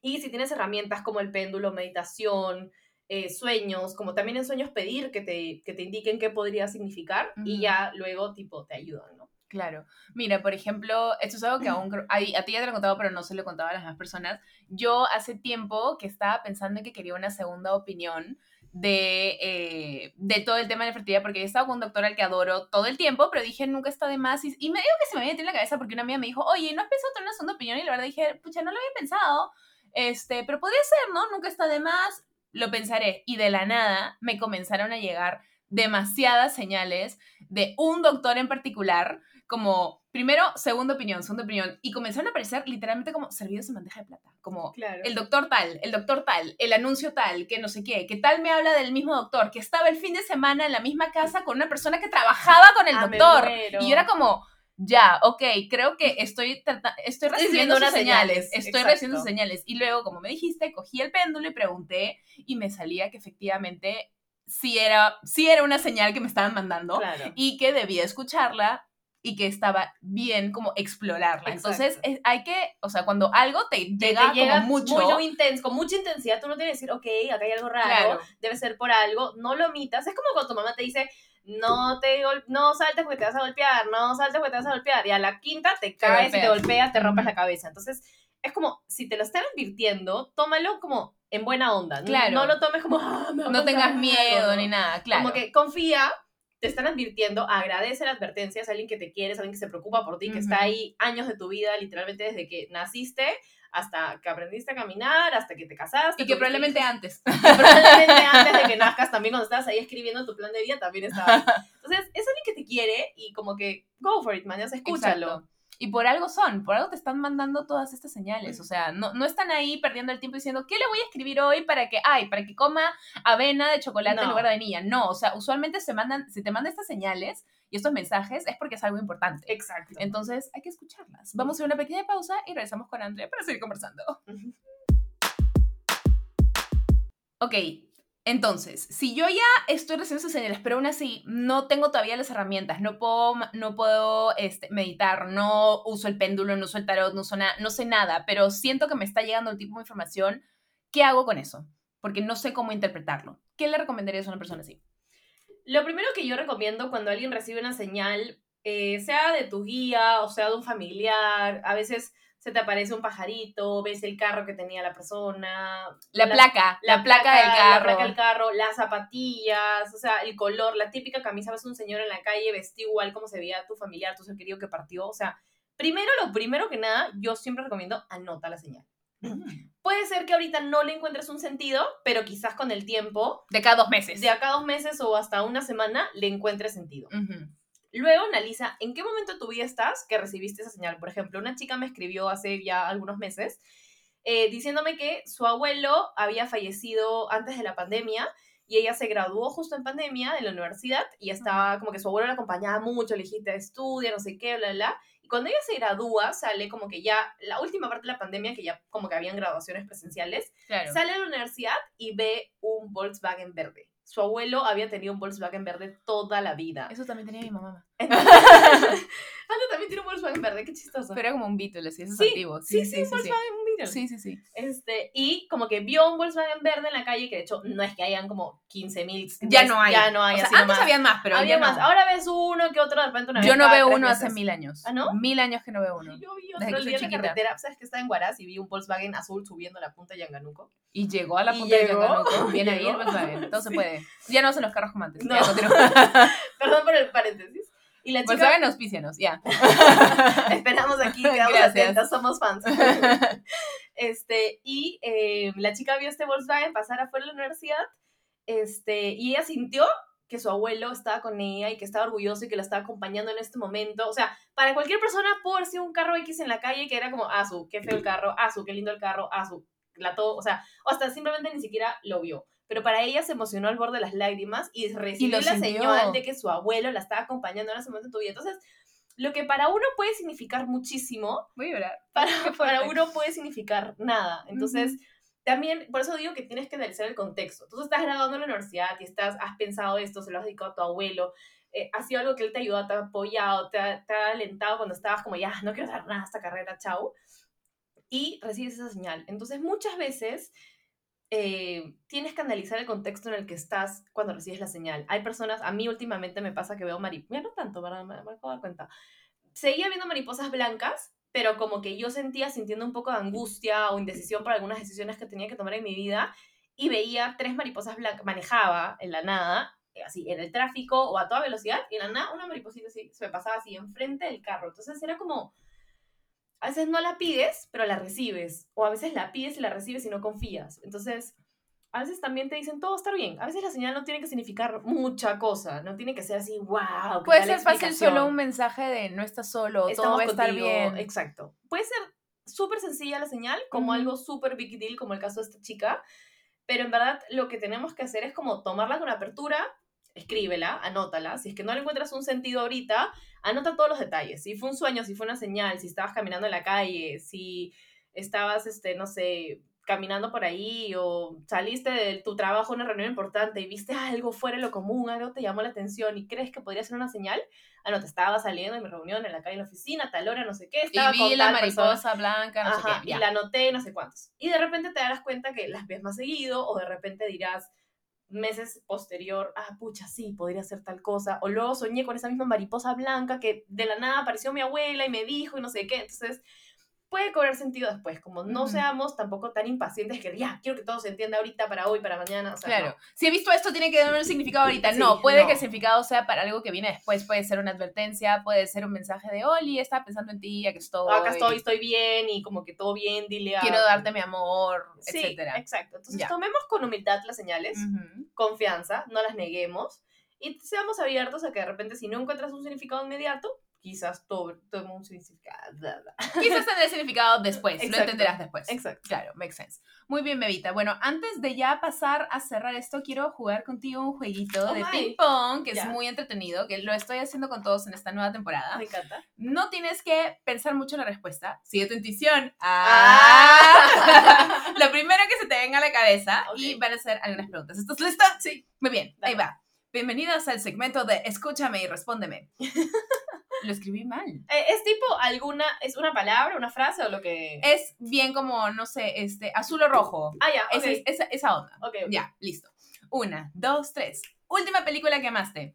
Y si tienes herramientas como el péndulo, meditación, eh, sueños, como también en sueños pedir que te, que te indiquen qué podría significar y ya luego tipo te ayudan, ¿no? Claro. Mira, por ejemplo, esto es algo que aún a, a ti ya te lo he contado, pero no se lo he contado a las demás personas. Yo hace tiempo que estaba pensando en que quería una segunda opinión de, eh, de todo el tema de la fertilidad, porque he estado con un doctor al que adoro todo el tiempo, pero dije, nunca está de más. Y, me dijo que se me había metido en la cabeza porque una amiga me dijo, oye, ¿no has pensado tener una segunda opinión? Y la verdad dije, pucha, no lo había pensado, este, pero podría ser, ¿no? Nunca está de más, lo pensaré. Y de la nada me comenzaron a llegar demasiadas señales de un doctor en particular, como primero, segunda opinión, segunda opinión, y comenzaron a aparecer literalmente como servidos en bandeja de plata, como el doctor tal, el doctor tal, el anuncio tal, que no sé qué, que tal me habla del mismo doctor, que estaba el fin de semana en la misma casa con una persona que trabajaba con el ah, doctor, y yo era como, ya, ok, creo que estoy, estoy recibiendo sus señales, estoy recibiendo sus señales, y luego, como me dijiste, cogí el péndulo y pregunté, y me salía que efectivamente sí era, sí era una señal que me estaban mandando, y que debía escucharla y que estaba bien como explorarla. Entonces, hay que, o sea, cuando algo te llega, como mucho... Muy intenso, con mucha intensidad, tú no tienes que decir, ok, acá hay algo raro, debe ser por algo, no lo omitas. Es como cuando tu mamá te dice, no te no saltes porque te vas a golpear, no saltes porque te vas a golpear, y a la quinta te caes y te golpeas, te rompes la cabeza. Entonces, es como, si te lo están advirtiendo, tómalo como en buena onda. Claro. No, lo tomes como, ah, no tengas miedo ni nada, claro. Como que confía, te están advirtiendo, agradece la advertencia, es alguien que te quiere, es alguien que se preocupa por ti, que está ahí años de tu vida, literalmente desde que naciste hasta que aprendiste a caminar, hasta que te casaste. Y que probablemente antes. probablemente antes de que nazcas, también cuando estabas ahí escribiendo tu plan de vida, también estaba. Entonces, es alguien que te quiere y como que, go for it, man, escúchalo. Y por algo son, por algo te están mandando todas estas señales. O sea, no, no están ahí perdiendo el tiempo diciendo, ¿qué le voy a escribir hoy para que, ay, para que coma avena de chocolate en lugar de vainilla? No, o sea, usualmente se mandan, si te mandan estas señales y estos mensajes es porque es algo importante. Exacto. Entonces hay que escucharlas. Vamos a hacer una pequeña pausa y regresamos con Andrea para seguir conversando. Ok, entonces, si yo ya estoy recibiendo esas señales, pero aún así no tengo todavía las herramientas, no puedo, no puedo este, meditar, no uso el péndulo, no uso el tarot, no, no sé nada, pero siento que me está llegando un tipo de información, ¿qué hago con eso? Porque no sé cómo interpretarlo. ¿Qué le recomendarías a una persona así? Lo primero que yo recomiendo cuando alguien recibe una señal, eh, sea de tu guía o sea de un familiar, a veces se te aparece un pajarito, ves el carro que tenía la persona. La, placa, la, placa, del carro. La placa del carro, las zapatillas, o sea, el color, la típica camisa, ves un señor en la calle vestido igual como se veía tu familiar, tu ser querido que partió. O sea, primero, lo primero que nada, yo siempre recomiendo anota la señal. Mm. Puede ser que ahorita no le encuentres un sentido, pero quizás con el tiempo. De cada dos meses. De acá dos meses o hasta una semana le encuentres sentido. Luego analiza en qué momento de tu vida estás que recibiste esa señal. Por ejemplo, una chica me escribió hace ya algunos meses eh, diciéndome que su abuelo había fallecido antes de la pandemia y ella se graduó justo en pandemia de la universidad y estaba como que su abuelo la acompañaba mucho, le dijiste estudia, no sé qué, bla, bla. Y cuando ella se gradúa, sale como que ya la última parte de la pandemia, que ya como que habían graduaciones presenciales, sale a la universidad y ve un Volkswagen verde su abuelo había tenido un Volkswagen verde toda la vida. Eso también tenía mi mamá. Ah, también tiene un Volkswagen verde, qué chistoso. Pero era como un Beetle, así, eso sí. Sí, sí, sí, un Volkswagen, Sí, sí, sí. Este, y como que vio un Volkswagen verde en la calle, que de hecho no es que hayan como 15 mil. Ya no hay. Ya no hay. O sea, antes habían más, pero había más. Ahora ves uno que otro de repente una Yo no veo uno hace mil años. ¿Ah, no? Mil años que no veo uno. Yo vi otro día en la carretera, ¿sabes que estaba en Guaraz y vi un Volkswagen azul subiendo la punta de Yanganuco? Y llegó a la punta de Yanganuco. Viene ahí el Volkswagen. Todo se puede. Ya no hacen los carros como antes. No. Perdón por el paréntesis. Y la chica... Volkswagen auspicianos, ya. Esperamos aquí, quedamos atentas, somos fans. este, y eh, la chica vio este Volkswagen pasar afuera de la universidad este, y ella sintió que su abuelo estaba con ella y que estaba orgulloso y que la estaba acompañando en este momento. O sea, para cualquier persona pudo haber sido un carro X en la calle que era como, ah, su, qué feo el carro, ah, su, qué lindo el carro, ah, su, la todo, o sea, o hasta simplemente ni siquiera lo vio pero para ella se emocionó al borde de las lágrimas y recibió la señal de que su abuelo la estaba acompañando en ese momento de tu vida. Entonces, lo que para uno puede significar muchísimo, voy a llorar. Para, para uno puede significar nada. Entonces, también, por eso digo que tienes que analizar el contexto. Tú estás graduando en la universidad y estás, has pensado esto, se lo has dedicado a tu abuelo, eh, ha sido algo que él te ayudó, te ha apoyado, te ha, te ha alentado cuando estabas como, ya, no quiero hacer nada esta carrera, chao. Y recibes esa señal. Entonces, muchas veces eh, tienes que analizar el contexto en el que estás cuando recibes la señal. Hay personas, a mí últimamente me pasa que veo mariposas, no tanto, ¿verdad? Me, acabo de dar cuenta. Seguía viendo mariposas blancas, pero como que yo sentía sintiendo un poco de angustia o indecisión por algunas decisiones que tenía que tomar en mi vida y veía tres mariposas blancas, manejaba en la nada, así, en el tráfico o a toda velocidad, y en la nada una mariposita se me pasaba así enfrente del carro. Entonces era como, a veces no la pides, pero la recibes. O a veces la pides y la recibes y no confías. Entonces, a veces también te dicen todo va a estar bien. A veces la señal no tiene que significar mucha cosa. No tiene que ser así, wow. Puede ser fácil solo un mensaje de no estás solo, todo va a estar bien. Exacto. Puede ser súper sencilla la señal, como algo súper big deal, como el caso de esta chica. Pero en verdad lo que tenemos que hacer es como tomarla con apertura, escríbela, anótala. Si es que no le encuentras un sentido ahorita, anota todos los detalles. Si fue un sueño, si fue una señal, si estabas caminando en la calle, si estabas, este, no sé, caminando por ahí o saliste de tu trabajo a una reunión importante y viste algo fuera de lo común, algo te llamó la atención y crees que podría ser una señal, ah, no, te estaba saliendo en mi reunión en la calle en la oficina, tal hora, no sé qué, estaba y con vi la mariposa persona. blanca, no sé qué. y ya. la anoté, no sé cuántos. Y de repente te darás cuenta que las ves más seguido o de repente dirás meses posterior, ah, pucha, sí, podría ser tal cosa. O luego soñé con esa misma mariposa blanca que de la nada apareció mi abuela y me dijo y no sé qué. Entonces, puede cobrar sentido después. Como no Ujú. seamos tampoco tan impacientes que ya, quiero que todo se entienda ahorita, para hoy, para mañana. O sea, Claro. Si he visto esto, tiene que tener un significado ahorita. Sí, no, puede no. que el significado sea para algo que viene después. Puede ser una advertencia, puede ser un mensaje de Oli, estaba pensando en ti, aquí estoy. no. Acá estoy, estoy bien y como que todo bien, dile a... Quiero darte mi amor, Sí, etcétera. exacto. Entonces, Ya. tomemos con humildad las señales. Confianza, no las neguemos y seamos abiertos a que de repente si no encuentras un significado inmediato, quizás to- tome un significado. Quizás tendrá significado después, lo Exacto. entenderás después. Exacto. Claro, makes sense. Muy bien, Bebita. Bueno, antes de ya pasar a cerrar esto, quiero jugar contigo un jueguito Oh, de my. ping pong, que es Ya. muy entretenido, que lo estoy haciendo con todos en esta nueva temporada. Me encanta. No tienes que pensar mucho en la respuesta. Sigue tu intuición. Ah. Lo primero que se te venga a la cabeza Ok. y van a ser algunas preguntas. ¿Estás lista? Sí. Muy bien, ahí Dale. va. Bienvenidos al segmento de Escúchame y respóndeme. Lo escribí mal. Eh, ¿Es tipo alguna, es una palabra, una frase o lo que...? Es bien como, no sé, este, azul o rojo. ah, ya, ok. Esa, esa, esa onda. Ok, ok. Ya, listo. Una, dos, tres. Última película que amaste.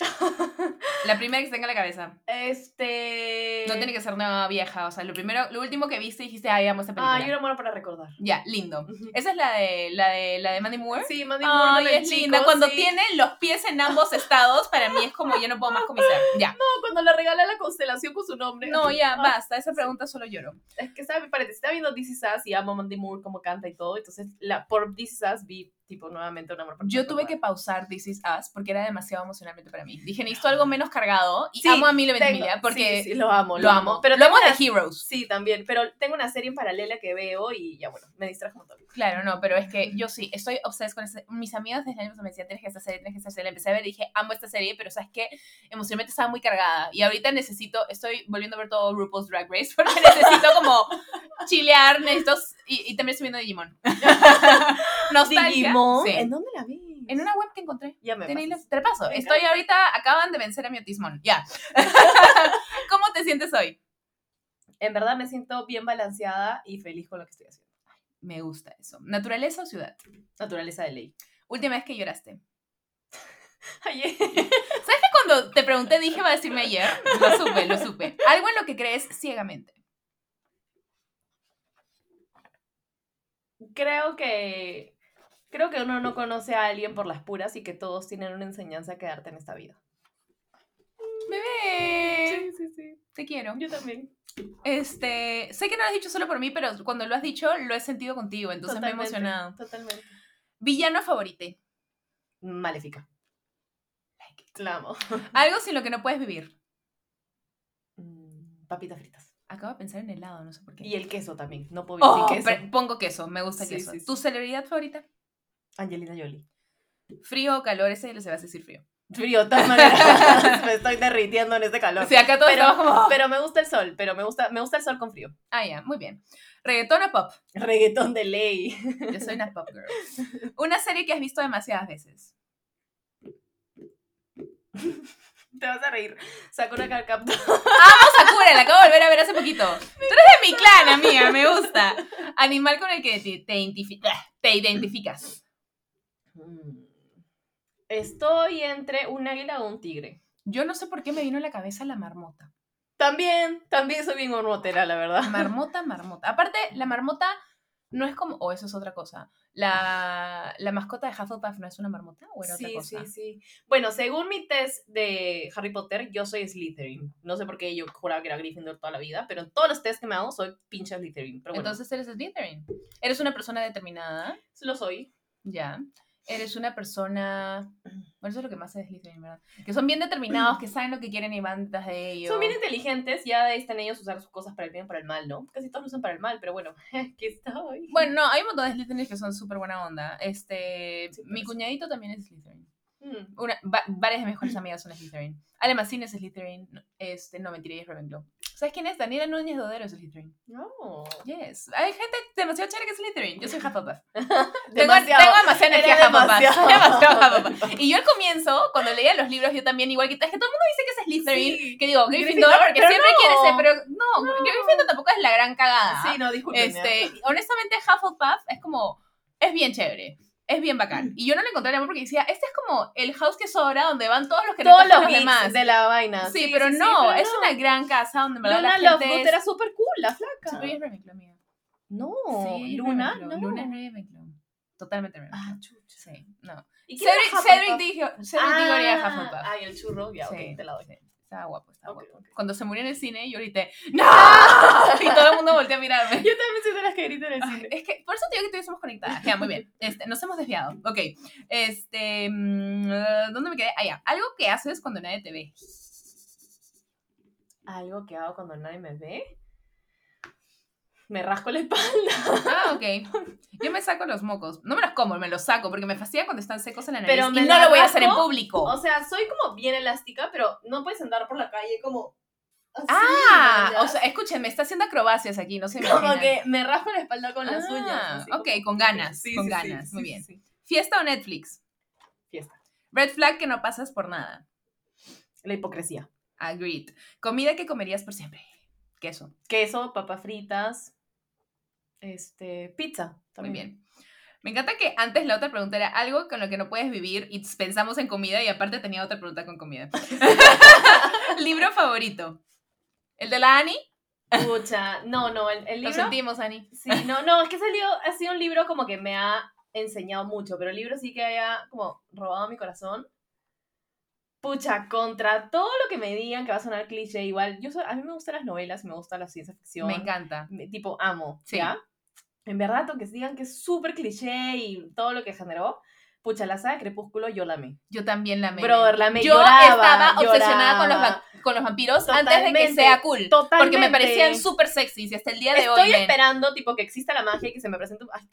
La primera que se tenga en la cabeza. Este... No tiene que ser nueva vieja. O sea, lo primero, lo último que viste y dijiste, ay, amo esta película. Ah, y un amor para recordar. Ya, lindo. Esa es la de la de la de Mandy Moore. Sí, Mandy Moore Ay, es chico, linda. Cuando sí. tiene los pies en ambos estados, para mí es como yo no puedo más ser. Ya. No, cuando le regala la constelación con su nombre. No, ya, Ah, basta. Esa pregunta solo lloro. Es que, ¿sabes? Parece, estaba viendo This Is Us y amo a Mandy Moore como canta y todo. Entonces, la, por This Is Us vi, tipo, nuevamente un amor Yo tuve que pausar This Is Us porque era demasiado emocionalmente para mí. Dije, necesito algo menos cargado. Y Sí, amo a Milo Ventimiglia porque sí, sí, lo amo, lo amo. Pero lo amo de Heroes. Sí, también. Pero tengo una serie en paralela que veo y ya, bueno, me distrajo un montón. Claro, no, pero es que yo sí, estoy obsesionada con ese- Mis amigos desde el año me decían, tienes que esta serie, tienes que esta serie. La empecé a ver y dije, amo esta serie, pero ¿sabes qué? Emocionalmente estaba muy cargada. Y ahorita necesito, estoy volviendo a ver todo RuPaul's Drag Race porque necesito como chilear, necesito... Y, y también estoy viendo Digimon. Digimon. Sí. ¿En dónde la vi? En una web que encontré. Ya me hilos- Te paso. Me Estoy ahorita, acaban de vencer a mi autismón. Ya. ¿Cómo te sientes hoy? En verdad me siento bien balanceada y feliz con lo que estoy haciendo. Me gusta eso. ¿Naturaleza o ciudad? Naturaleza de ley. Última vez que lloraste. Ayer. ¿Sabes que cuando te pregunté dije va a decirme ayer? Lo supe, lo supe. Algo en lo que crees ciegamente. creo que creo que uno no conoce a alguien por las puras y que todos tienen una enseñanza que darte en esta vida. Bebé. sí, sí. Te quiero. Yo también. Este, sé que no lo has dicho solo por mí, pero cuando lo has dicho lo he sentido contigo, entonces me he emocionado. Totalmente. Villano favorito. Maléfica. La amo. Algo sin lo que no puedes vivir. Mm, Papitas fritas. Acabo de pensar en helado, no sé por qué. Y el queso también. No puedo vivir Oh, sin queso. pongo queso, me gusta Sí, queso. sí, sí. ¿Tu celebridad favorita? Angelina Jolie. Frío o calor, ese se va a decir frío. Frío, de todas maneras. me estoy derritiendo en este calor. Sea, acá todos pero, estamos como... pero me gusta el sol, pero me gusta, me gusta el sol con frío. Ah, ya, muy bien. ¿Reggaetón o pop? Reggaetón de ley. Yo soy una pop girl. Una serie que has visto demasiadas veces. Te vas a reír. Sakura Card Captor. ¡Amo Sakura! La acabo de volver a ver hace poquito. Tú eres de mi clan, amiga, me gusta. Animal con el que te, te identifi- te identificas. Mm. Estoy entre un águila o un tigre. Yo no sé por qué me vino a la cabeza la marmota. También, también soy bien hormotera, la verdad. Marmota, marmota. Aparte, la marmota no es como... O eso es otra cosa. La, la mascota de Hufflepuff no es una marmota o era Sí, otra cosa. sí, sí. Bueno, según mi test de Harry Potter, yo soy Slytherin. No sé por qué yo juraba que era Gryffindor toda la vida, pero en todos los tests que me hago soy pinche Slytherin. Pero bueno, Entonces eres Slytherin. Eres una persona determinada. lo soy. Ya. Eres una persona. Bueno, eso es lo que más es Slytherin, ¿verdad? Que son bien determinados, que saben lo que quieren y van detrás de ellos. Son bien inteligentes, ya están ellos usar sus cosas para el bien y para el mal, ¿no? Casi todos lo usan para el mal, pero bueno, aquí estoy. Bueno, no, hay un montón de Slytherins que son súper buena onda. Este. Sí, mi cuñadito también es Slytherin. Mm. Una, va- varias de mis mejores amigas son Slytherin. Ale Massine es Slytherin. no, Este, no, mentira, ella es Ravenclaw. ¿Sabes quién es? Daniela Núñez Dodero es Slytherin. No. Yes. Hay gente demasiado chévere que es Slytherin. Yo soy Hufflepuff. Tengo, Demasiado. tengo demasiada energía Hufflepuff. demasiado. Hufflepuff. Y yo al comienzo, cuando leía los libros, yo también, igual que es que todo el mundo dice que es Slytherin, Sí. que digo, Gryffindor, porque siempre no. quiere ser, pero no, Gryffindor tampoco es la gran cagada. Sí, no, disculpen. Este, honestamente, Hufflepuff es como, es bien chévere. Es bien bacán. Y yo no le encontré el amor porque decía, este es como el house que sobra donde van todos los que Todos no los los demás. de la vaina. Sí, pero no, es una gran casa donde me Luna la gente es... era súper cool, la Sí, flaca. pero ella es Ravenclaw, amiga. No, Sí, Luna, Ravenclaw. no. Luna es Ravenclaw. Totalmente Ravenclaw. Ah, chucha. Sí, no. ¿Y Cedric, Hufflepuff? Cedric dijo, Cedric dijo haría Ah, Hufflepuff. Ay, el churro, ya, Sí, ok, te la doy. Estaba guapo, estaba guapo. Cuando se murió en el cine, yo grité, ¡No! y todo el mundo volteó a mirarme. Yo también soy de las que gritan en el Ay, cine. es que por eso te digo que somos conectadas. Ya, muy bien. Este, nos hemos desviado. Ok. Este. mm, ¿Dónde me quedé? Ah, ya. Algo que haces cuando nadie te ve. Algo que hago cuando nadie me ve. Me rasco la espalda. Ah, ok. Yo me saco los mocos. No me los como, me los saco porque me fastidia cuando están secos en la nariz. Pero y no lo voy a hacer en público. O sea, soy como bien elástica, pero no puedes andar por la calle como. así, ah, ¿ya? o sea, escuchen, me está haciendo acrobacias aquí, no se me Como que me rasco la espalda con las Ah, uñas. ok, como- con ganas, Sí, con sí, ganas, sí, muy bien. ¿Fiesta o Netflix? Fiesta. Red flag que no pasas por nada. La hipocresía. Agreed. Comida que comerías por siempre. Queso. Queso, papas fritas, este, pizza. Muy También. bien. Me encanta que antes la otra pregunta era algo con lo que no puedes vivir y pensamos en comida y aparte tenía otra pregunta con comida. Libro favorito. ¿El de la Ani? Pucha, no, no, el, el Lo libro. sentimos, Ani. Sí, no, no, es que libro ha sido un libro como que me ha enseñado mucho, pero el libro sí que haya como robado mi corazón. Pucha, contra todo lo que me digan que va a sonar cliché, igual, yo soy- a mí me gustan las novelas, me gusta la ciencia ficción. Me encanta. me- tipo amo, Sí. ¿ya? En verdad, aunque digan que es súper cliché y todo lo que generó, pucha, la saga Crepúsculo yo la amé. Yo también la amé. Brother, la amé, Yo lloraba, estaba obsesionada con los, va- con los vampiros antes de que Totalmente, sea cool. Porque me Totalmente. parecían súper sexys y hasta el día de Estoy hoy. men. esperando, tipo, que exista la magia y que se me presente un... Ay,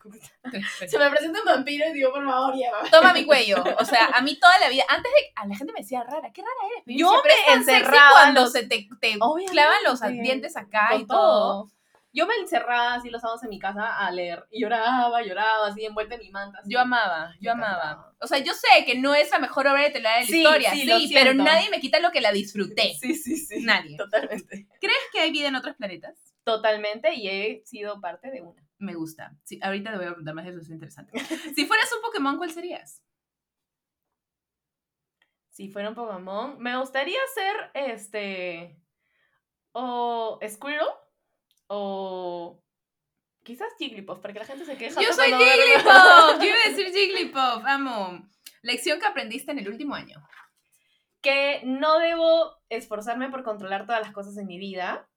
se me presente un vampiro y digo, por favor, llévame. Toma mi cuello. O sea, a mí toda la vida, antes de. A la gente me decía rara, qué rara eres. Yo me sexy encerraba cuando los- se te, te clavan los dientes acá y Con todo. Yo me encerraba así los sábados en mi casa a leer y lloraba, lloraba, así envuelta en mi manta. así. Yo amaba, yo Me amaba. O sea, yo sé que no es la mejor obra de telar de la Sí, historia, sí, sí, pero nadie me quita lo que la disfruté. Sí, sí, sí. Nadie. Totalmente. ¿Crees que hay vida en otros planetas? Totalmente y he sido parte de una. Me gusta. Sí, ahorita te voy a preguntar más de eso, es interesante. si fueras un Pokémon, ¿cuál serías? Si fuera un Pokémon, me gustaría ser este. O Squirtle o. Quizás Jigglypuff, para que la gente se queje. Yo soy Jigglypuff. Yo iba a decir Jigglypuff. Amo. Lección que aprendiste en el último año. que no debo esforzarme por controlar todas las cosas en mi vida.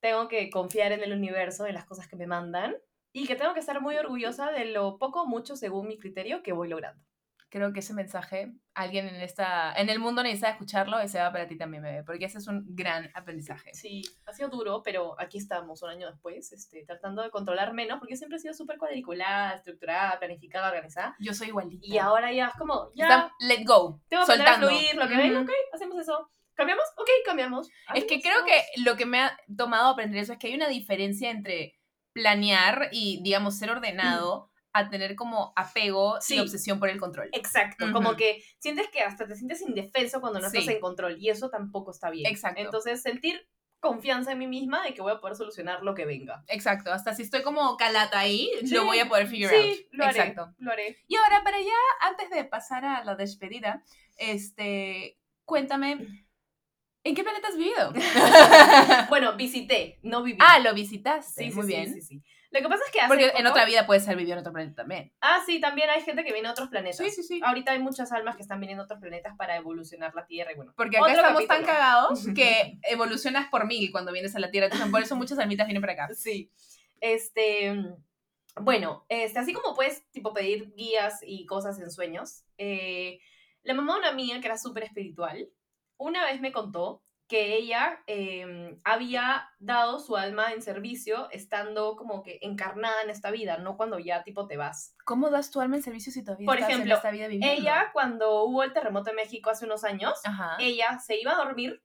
Tengo que confiar en el universo, en las cosas que me mandan. Y que tengo que estar muy orgullosa de lo poco o mucho, según mi criterio, que voy logrando. Creo que ese mensaje, alguien en esta, en el mundo necesita escucharlo, ese va para ti también, bebé, porque ese es un gran aprendizaje. Sí, ha sido duro, pero aquí estamos un año después, este, tratando de controlar menos, porque siempre he sido súper cuadriculada, estructurada, planificada, organizada. Yo soy igualita. Y ahora ya es como, ya, Está- let go. tengo que soltando. fluir, lo que Ujú. venga, ok, hacemos eso. ¿Cambiamos? Ok, cambiamos. Es que creo que lo que me ha tomado aprender eso es que hay una diferencia entre planear y, digamos, ser ordenado a tener como apego Sí. y obsesión por el control. Exacto, como que sientes que hasta te sientes indefenso cuando no Sí. estás en control y eso tampoco está bien. Exacto. Entonces, sentir confianza en mí misma de que voy a poder solucionar lo que venga. Exacto, hasta si estoy como calata ahí, Sí. lo voy a poder figure out. Sí, lo haré. Exacto. Lo haré. Y ahora, para ya, antes de pasar a la despedida, este, cuéntame, ¿en qué planeta has vivido? Bueno, visité, no viví. ah, lo visitaste, sí, muy bien. sí, sí. Lo que pasa es que hace Porque en otra vida puedes haber vivido en otro planeta también. Ah, sí, también hay gente que viene a otros planetas. Sí, sí, sí. Ahorita hay muchas almas que están viniendo a otros planetas para evolucionar la Tierra y bueno. Porque acá estamos tan cagados que evolucionas por mí cuando vienes a la Tierra. Entonces, por eso muchas almitas vienen para acá. Sí. Este. Bueno, este, así como puedes tipo pedir guías y cosas en sueños, eh, la mamá de una amiga que era súper espiritual, una vez me contó que ella em, había dado su alma en servicio estando como que encarnada en esta vida, no cuando ya tipo te vas. ¿Cómo das tu alma en servicio si todavía Por estás ejemplo, en esta vida viviendo? Ella, cuando hubo el terremoto en México hace unos años, Ajá. ella se iba a dormir,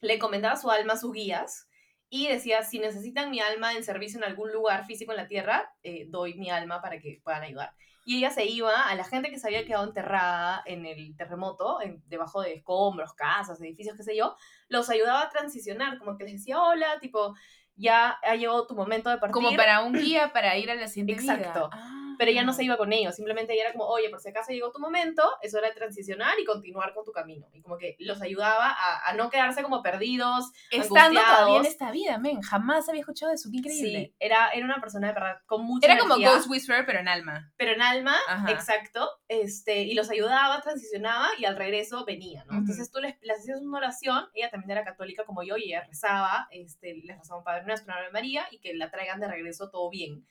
le encomendaba su alma a sus guías y decía, si necesitan mi alma en servicio en algún lugar físico en la tierra, eh, doy mi alma para que puedan ayudar. Y ella se iba a la gente que se había quedado enterrada en el terremoto, en- debajo de escombros, casas, edificios, qué sé yo, los ayudaba a transicionar, como que les decía, hola, tipo, ya ha llegado tu momento de partir. Como para un guía para ir a la siguiente vida. Exacto. Ah. Pero ella no se iba con ellos, simplemente ella era como, oye, por si acaso llegó tu momento, es hora de transicionar y continuar con tu camino. Y como que los ayudaba a, a no quedarse como perdidos, Estando todavía en esta vida, men. Jamás había escuchado de. Qué increíble. Sí, era, era una persona de verdad con mucha Era como energía, Ghost Whisperer, pero en alma. pero en alma, Ajá. exacto, este, y los ayudaba, transicionaba y al regreso venía, ¿no? Ujú. Entonces tú les, les hacías una oración, ella también era católica como yo y ella rezaba, este, les rezaba un Padre Nuestro, una Ave María y que la traigan de regreso todo bien.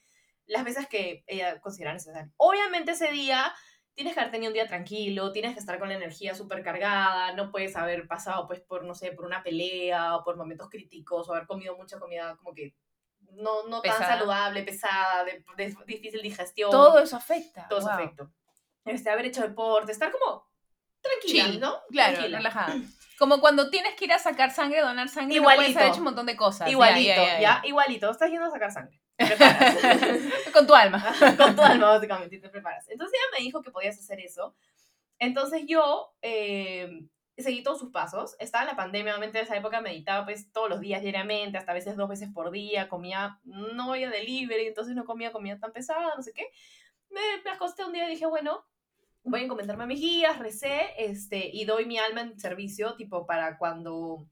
Las veces que ella considera necesario. Obviamente ese día tienes que haber tenido un día tranquilo, tienes que estar con la energía súper cargada, no puedes haber pasado pues por, no sé, por una pelea o por momentos críticos o haber comido mucha comida como que no, no tan saludable, pesada, de, de difícil digestión Todo eso afecta. todo Wow. afecto. Este, haber hecho deporte, estar como tranquila, Chill, ¿no? Claro, Tranquila. relajada. Como cuando tienes que ir a sacar sangre, donar sangre, no Igualito. puedes haber hecho un montón de cosas. Ya, Igualito, ya, ya, ya, igualito. Estás yendo a sacar sangre. Con tu alma. Con tu alma, básicamente, y te preparas. Entonces ella me dijo que podías hacer eso. Entonces yo eh, seguí todos sus pasos. Estaba en la pandemia, obviamente en esa época meditaba pues todos los días diariamente, hasta a veces dos veces por día, comía, no había delivery, entonces no comía comida tan pesada, no sé qué. Me, me acosté un día y dije, bueno, voy a encomendarme a mis guías, recé, este, y doy mi alma en servicio, tipo, para cuando,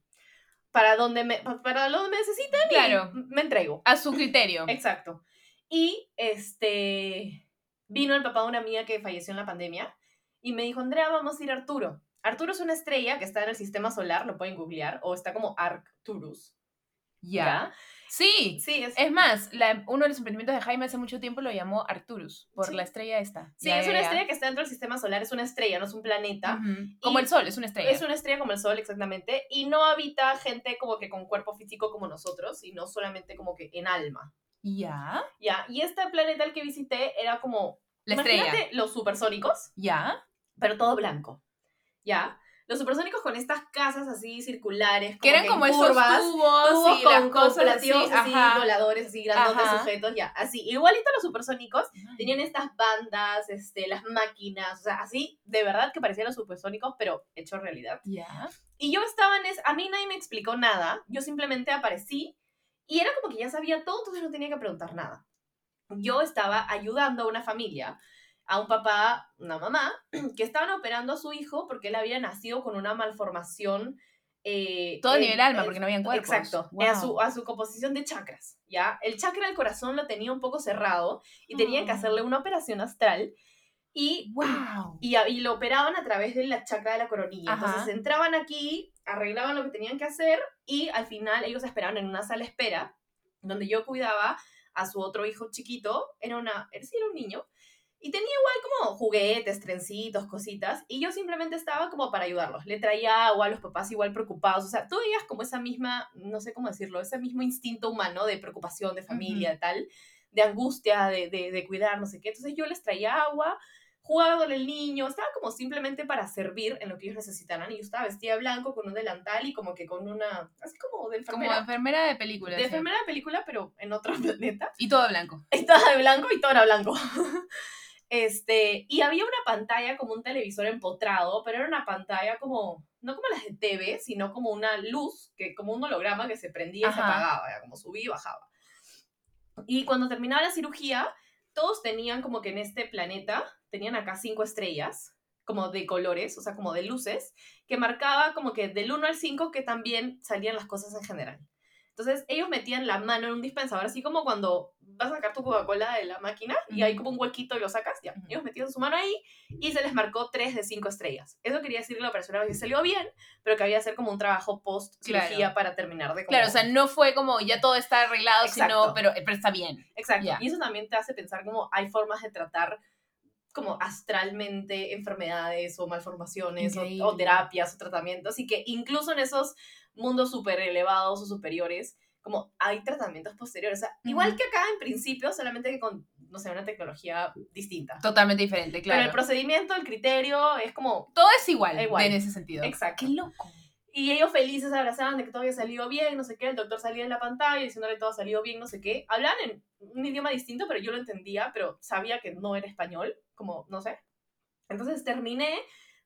para donde me, para donde me necesiten, y Claro. me entrego. A su criterio. Exacto. Y este vino el papá de una amiga que falleció en la pandemia y me dijo, Andrea, vamos a ir a Arturo. Arturo es una estrella que está en el sistema solar, lo pueden googlear, o está como Arcturus. Ya. Sí. Sí, es, Es más, la- uno de los emprendimientos de Jaime hace mucho tiempo lo llamó Arcturus, por Sí. la estrella esta. sí, Ya, es una ya. estrella que está dentro del sistema solar, es una estrella, no es un planeta. Como Y el sol, es una estrella. Es una estrella como el Sol, exactamente, y no habita gente como que con cuerpo físico como nosotros, sino solamente como que en alma. Ya. ¿Ya? Y este planeta al que visité era como, La estrella. imagínate los supersónicos, Ya. pero todo blanco. ¿Ya? Los supersónicos con estas casas así circulares, Que eran como esos curvas, tubos, tubos y con, cosas así, ajá. voladores, así grandotes, Ajá. sujetos, ya, así. Igualito los supersónicos tenían estas bandas, este, las máquinas, o sea, así, de verdad que parecían los supersónicos, pero hecho realidad. Ya. Y yo estaba en es, a mí nadie me explicó nada, yo simplemente aparecí y era como que ya sabía todo, entonces no tenía que preguntar nada. Yo estaba ayudando a una familia, a un papá, una mamá, que estaban operando a su hijo porque él había nacido con una malformación. eh, Todo a en- nivel alma, porque no habían cuerpos. Exacto, Wow. a, su, a su composición de chakras, ¿ya? El chakra del corazón lo tenía un poco cerrado y tenían que Oh. hacerle una operación astral y Wow. y, lo operaban a través de la chakra de la coronilla. Ajá. Entonces entraban aquí, arreglaban lo que tenían que hacer y al final ellos esperaban en una sala espera donde yo cuidaba a su otro hijo chiquito, era una, era, sí, era un niño, y tenía igual como juguetes, trencitos, cositas, y yo simplemente estaba como para ayudarlos. Le traía agua a los papás igual preocupados, o sea, tú veías como esa misma, no sé cómo decirlo, ese mismo instinto humano de preocupación, de familia, de tal, de angustia, de, de, de cuidar, no sé qué. Entonces yo les traía agua, jugaba con el niño, estaba como simplemente para servir en lo que ellos necesitaran. Y yo estaba vestida de blanco con un delantal y como que con una, así como de Como enfermera. enfermera de película. de sí. enfermera de película, pero en otro planeta. Y todo blanco. Estaba de blanco y todo era blanco. Este, y había una pantalla como un televisor empotrado, pero era una pantalla como, no como las de TV, sino como una luz, que como un holograma que se prendía y se apagaba, como subía y bajaba. Y cuando terminaba la cirugía, todos tenían como que en este planeta, tenían acá cinco estrellas, como de colores, o sea, como de luces, que marcaba como que del 1 al 5 que también salían las cosas en general. Entonces ellos metían la mano en un dispensador, así como cuando vas a sacar tu Coca-Cola de la máquina y hay como un huequito y lo sacas, ya. Ujú. Ellos metían su mano ahí y se les marcó 3 de 5 estrellas. Eso quería decir que la operación había salió bien, pero que había que hacer como un trabajo post cirugía Claro. para terminar de como- Claro, o sea, no fue como ya todo está arreglado, sino, Exacto. pero, pero está bien. Exacto. Ya. Y eso también te hace pensar como hay formas de tratar como astralmente enfermedades o malformaciones o, o terapias o tratamientos y que incluso en esos mundos súper elevados o superiores, como hay tratamientos posteriores. O sea, igual Ujú. que acá en principio, solamente que con, no sé, una tecnología distinta. Totalmente diferente, Pero el claro. procedimiento, el criterio es como Todo es igual, Igual. en ese sentido. exacto. Qué loco. Y ellos felices abrazaban de que todo había salido bien, no sé qué. El doctor salía en la pantalla diciéndole todo ha salido bien, no sé qué. Hablaban en un idioma distinto, pero yo lo entendía, pero sabía que no era español, como, no sé. Entonces terminé,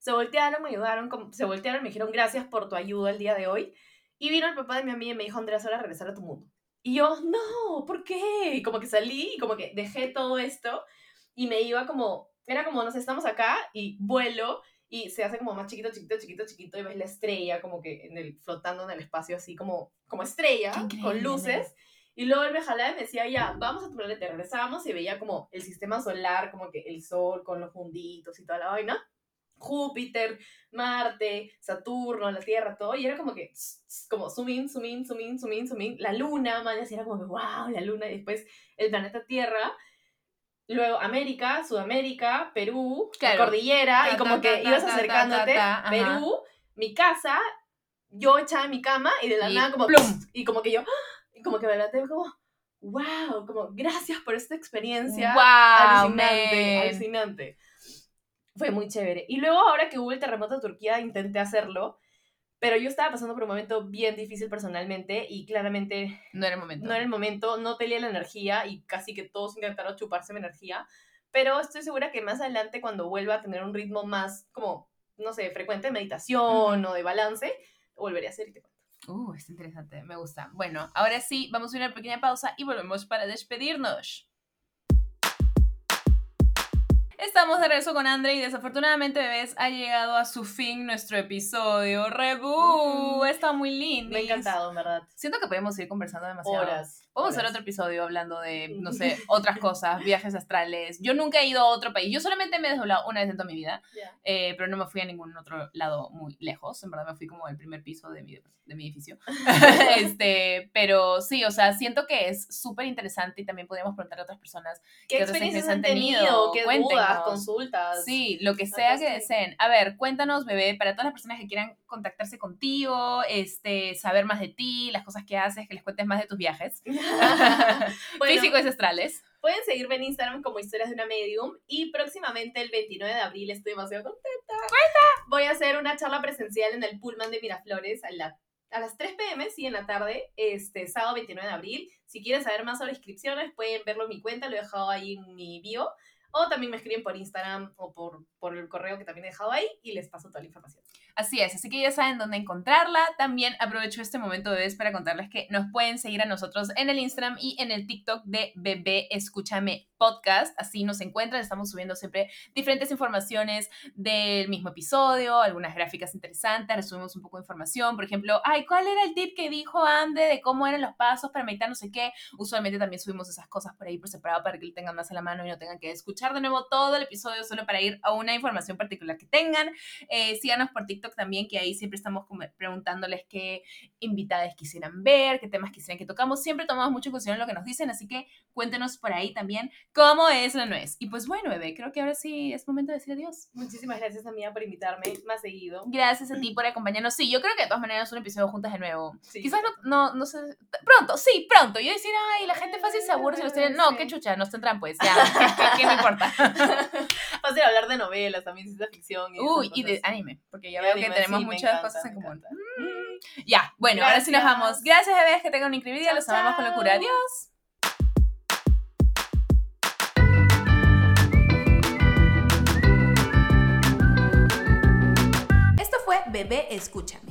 se voltearon, me ayudaron, se voltearon, me dijeron gracias por tu ayuda el día de hoy. Y vino el papá de mi amiga y me dijo, Andrea, es hora de regresar a tu mundo. Y yo, no, ¿por qué? Y como que salí y como que dejé todo esto y me iba como, era como, no sé, estamos acá y vuelo y se hace como más chiquito, chiquito, chiquito, chiquito y ves la estrella como que en el, flotando en el espacio así como, como estrella, con luces. Y luego él me jalaba y me decía, ya, vamos a tu planeta. Regresábamos y veía como el sistema solar, como que el sol con los munditos y toda la vaina. Júpiter, Marte, Saturno, la Tierra, todo. Y era como que, como zoom in, zoom in, zoom in, zoom in, zoom in. La luna, man, así era como que, wow, la luna. Y después el planeta Tierra. Luego América, Sudamérica, Perú, la cordillera. Ta, y como ta, que ta, ibas acercándote. Perú, mi casa, yo echada en mi cama y de la Y nada como, plum. y como que yo, y como que me levanté como, wow, como gracias por esta experiencia Wow, alucinante, man. alucinante. Fue muy chévere. Y luego ahora que hubo el terremoto de Turquía intenté hacerlo, pero yo estaba pasando por un momento bien difícil personalmente y claramente No era el momento. no era el momento, no tenía la energía y casi que todos intentaron chuparse mi energía, pero estoy segura que más adelante cuando vuelva a tener un ritmo más como, no sé, frecuente de meditación o de balance, volveré a hacer y te cuento. Uh, es interesante, me gusta. Bueno, ahora sí, vamos a una pequeña pausa y volvemos para despedirnos. Estamos de regreso con Andre y desafortunadamente, bebés, ha llegado a su fin nuestro episodio. Rebu, Mm. está muy lindo. Me ha encantado, en verdad. Siento que podemos ir conversando demasiado. Horas. Vamos a hacer otro episodio hablando de, no sé, otras cosas, viajes astrales. Yo nunca he ido a otro país. Yo solamente me he desdoblado una vez en toda mi vida, eh, pero no me fui a ningún otro lado muy lejos. En verdad me fui como al primer piso de mi, de mi edificio. este, pero sí, o sea, siento que es súper interesante y también podríamos preguntarle a otras personas. ¿Qué, ¿Qué experiencias han tenido? tenido? ¿Qué Cuéntenos. dudas, consultas? Sí, lo que sea que deseen. A ver, cuéntanos, bebé, para todas las personas que quieran contactarse contigo, este, saber más de ti, las cosas que haces, que les cuentes más de tus viajes. Bueno, Físicos y astrales. Pueden seguirme en Instagram como Historias de una Medium y próximamente el 29 de abril estoy demasiado contenta. Voy a hacer una charla presencial en el Pullman de Miraflores a, la- a las 3 pm, sí, en la tarde, este sábado 29 de abril. Si quieren saber más sobre inscripciones, pueden verlo en mi cuenta, lo he dejado ahí en mi bio. O también me escriben por Instagram o por, por el correo que también he dejado ahí y les paso toda la información. Así es, así que ya saben dónde encontrarla. También aprovecho este momento, bebés, para contarles que nos pueden seguir a nosotros en el Instagram y en el TikTok de Bebé Escúchame Podcast. Así nos encuentran, estamos subiendo siempre diferentes informaciones del mismo episodio, algunas gráficas interesantes, resumimos un poco de información. Por ejemplo, ay, ¿cuál era el tip que dijo Ande de cómo eran los pasos para meditar, no sé qué? Usualmente también subimos esas cosas por ahí por separado para que lo tengan más a la mano y no tengan que escuchar de nuevo todo el episodio solo para ir a una información particular que tengan. Eh, síganos por TikTok también, que ahí siempre estamos preguntándoles qué invitadas quisieran ver, qué temas quisieran que tocamos. Siempre tomamos mucho en consideración lo que nos dicen, así que cuéntenos por ahí también cómo es la nuez. Y pues bueno, bebé, creo que ahora sí es momento de decir adiós. Muchísimas gracias, amiga, por invitarme más seguido. Gracias a ti por acompañarnos. Sí, yo creo que de todas maneras un episodio juntas de nuevo. Sí. Quizás no, no, no sé. Pronto, sí, pronto. Yo decir, ay, la gente fácil se aburre si los tienen. No, Sí. qué chucha, nos tendrán pues. Ya, ¿qué, me importa? Fácil hablar de novelas, también ciencia ficción. Y Uy, y de anime, porque ya veo que tenemos sí, muchas encanta, cosas en común. Mm, Ya, bueno, ahora sí nos vamos. Gracias, bebés, que tengan un increíble día. Chao, Los amamos con locura. Adiós. Esto fue Bebé Escúchame.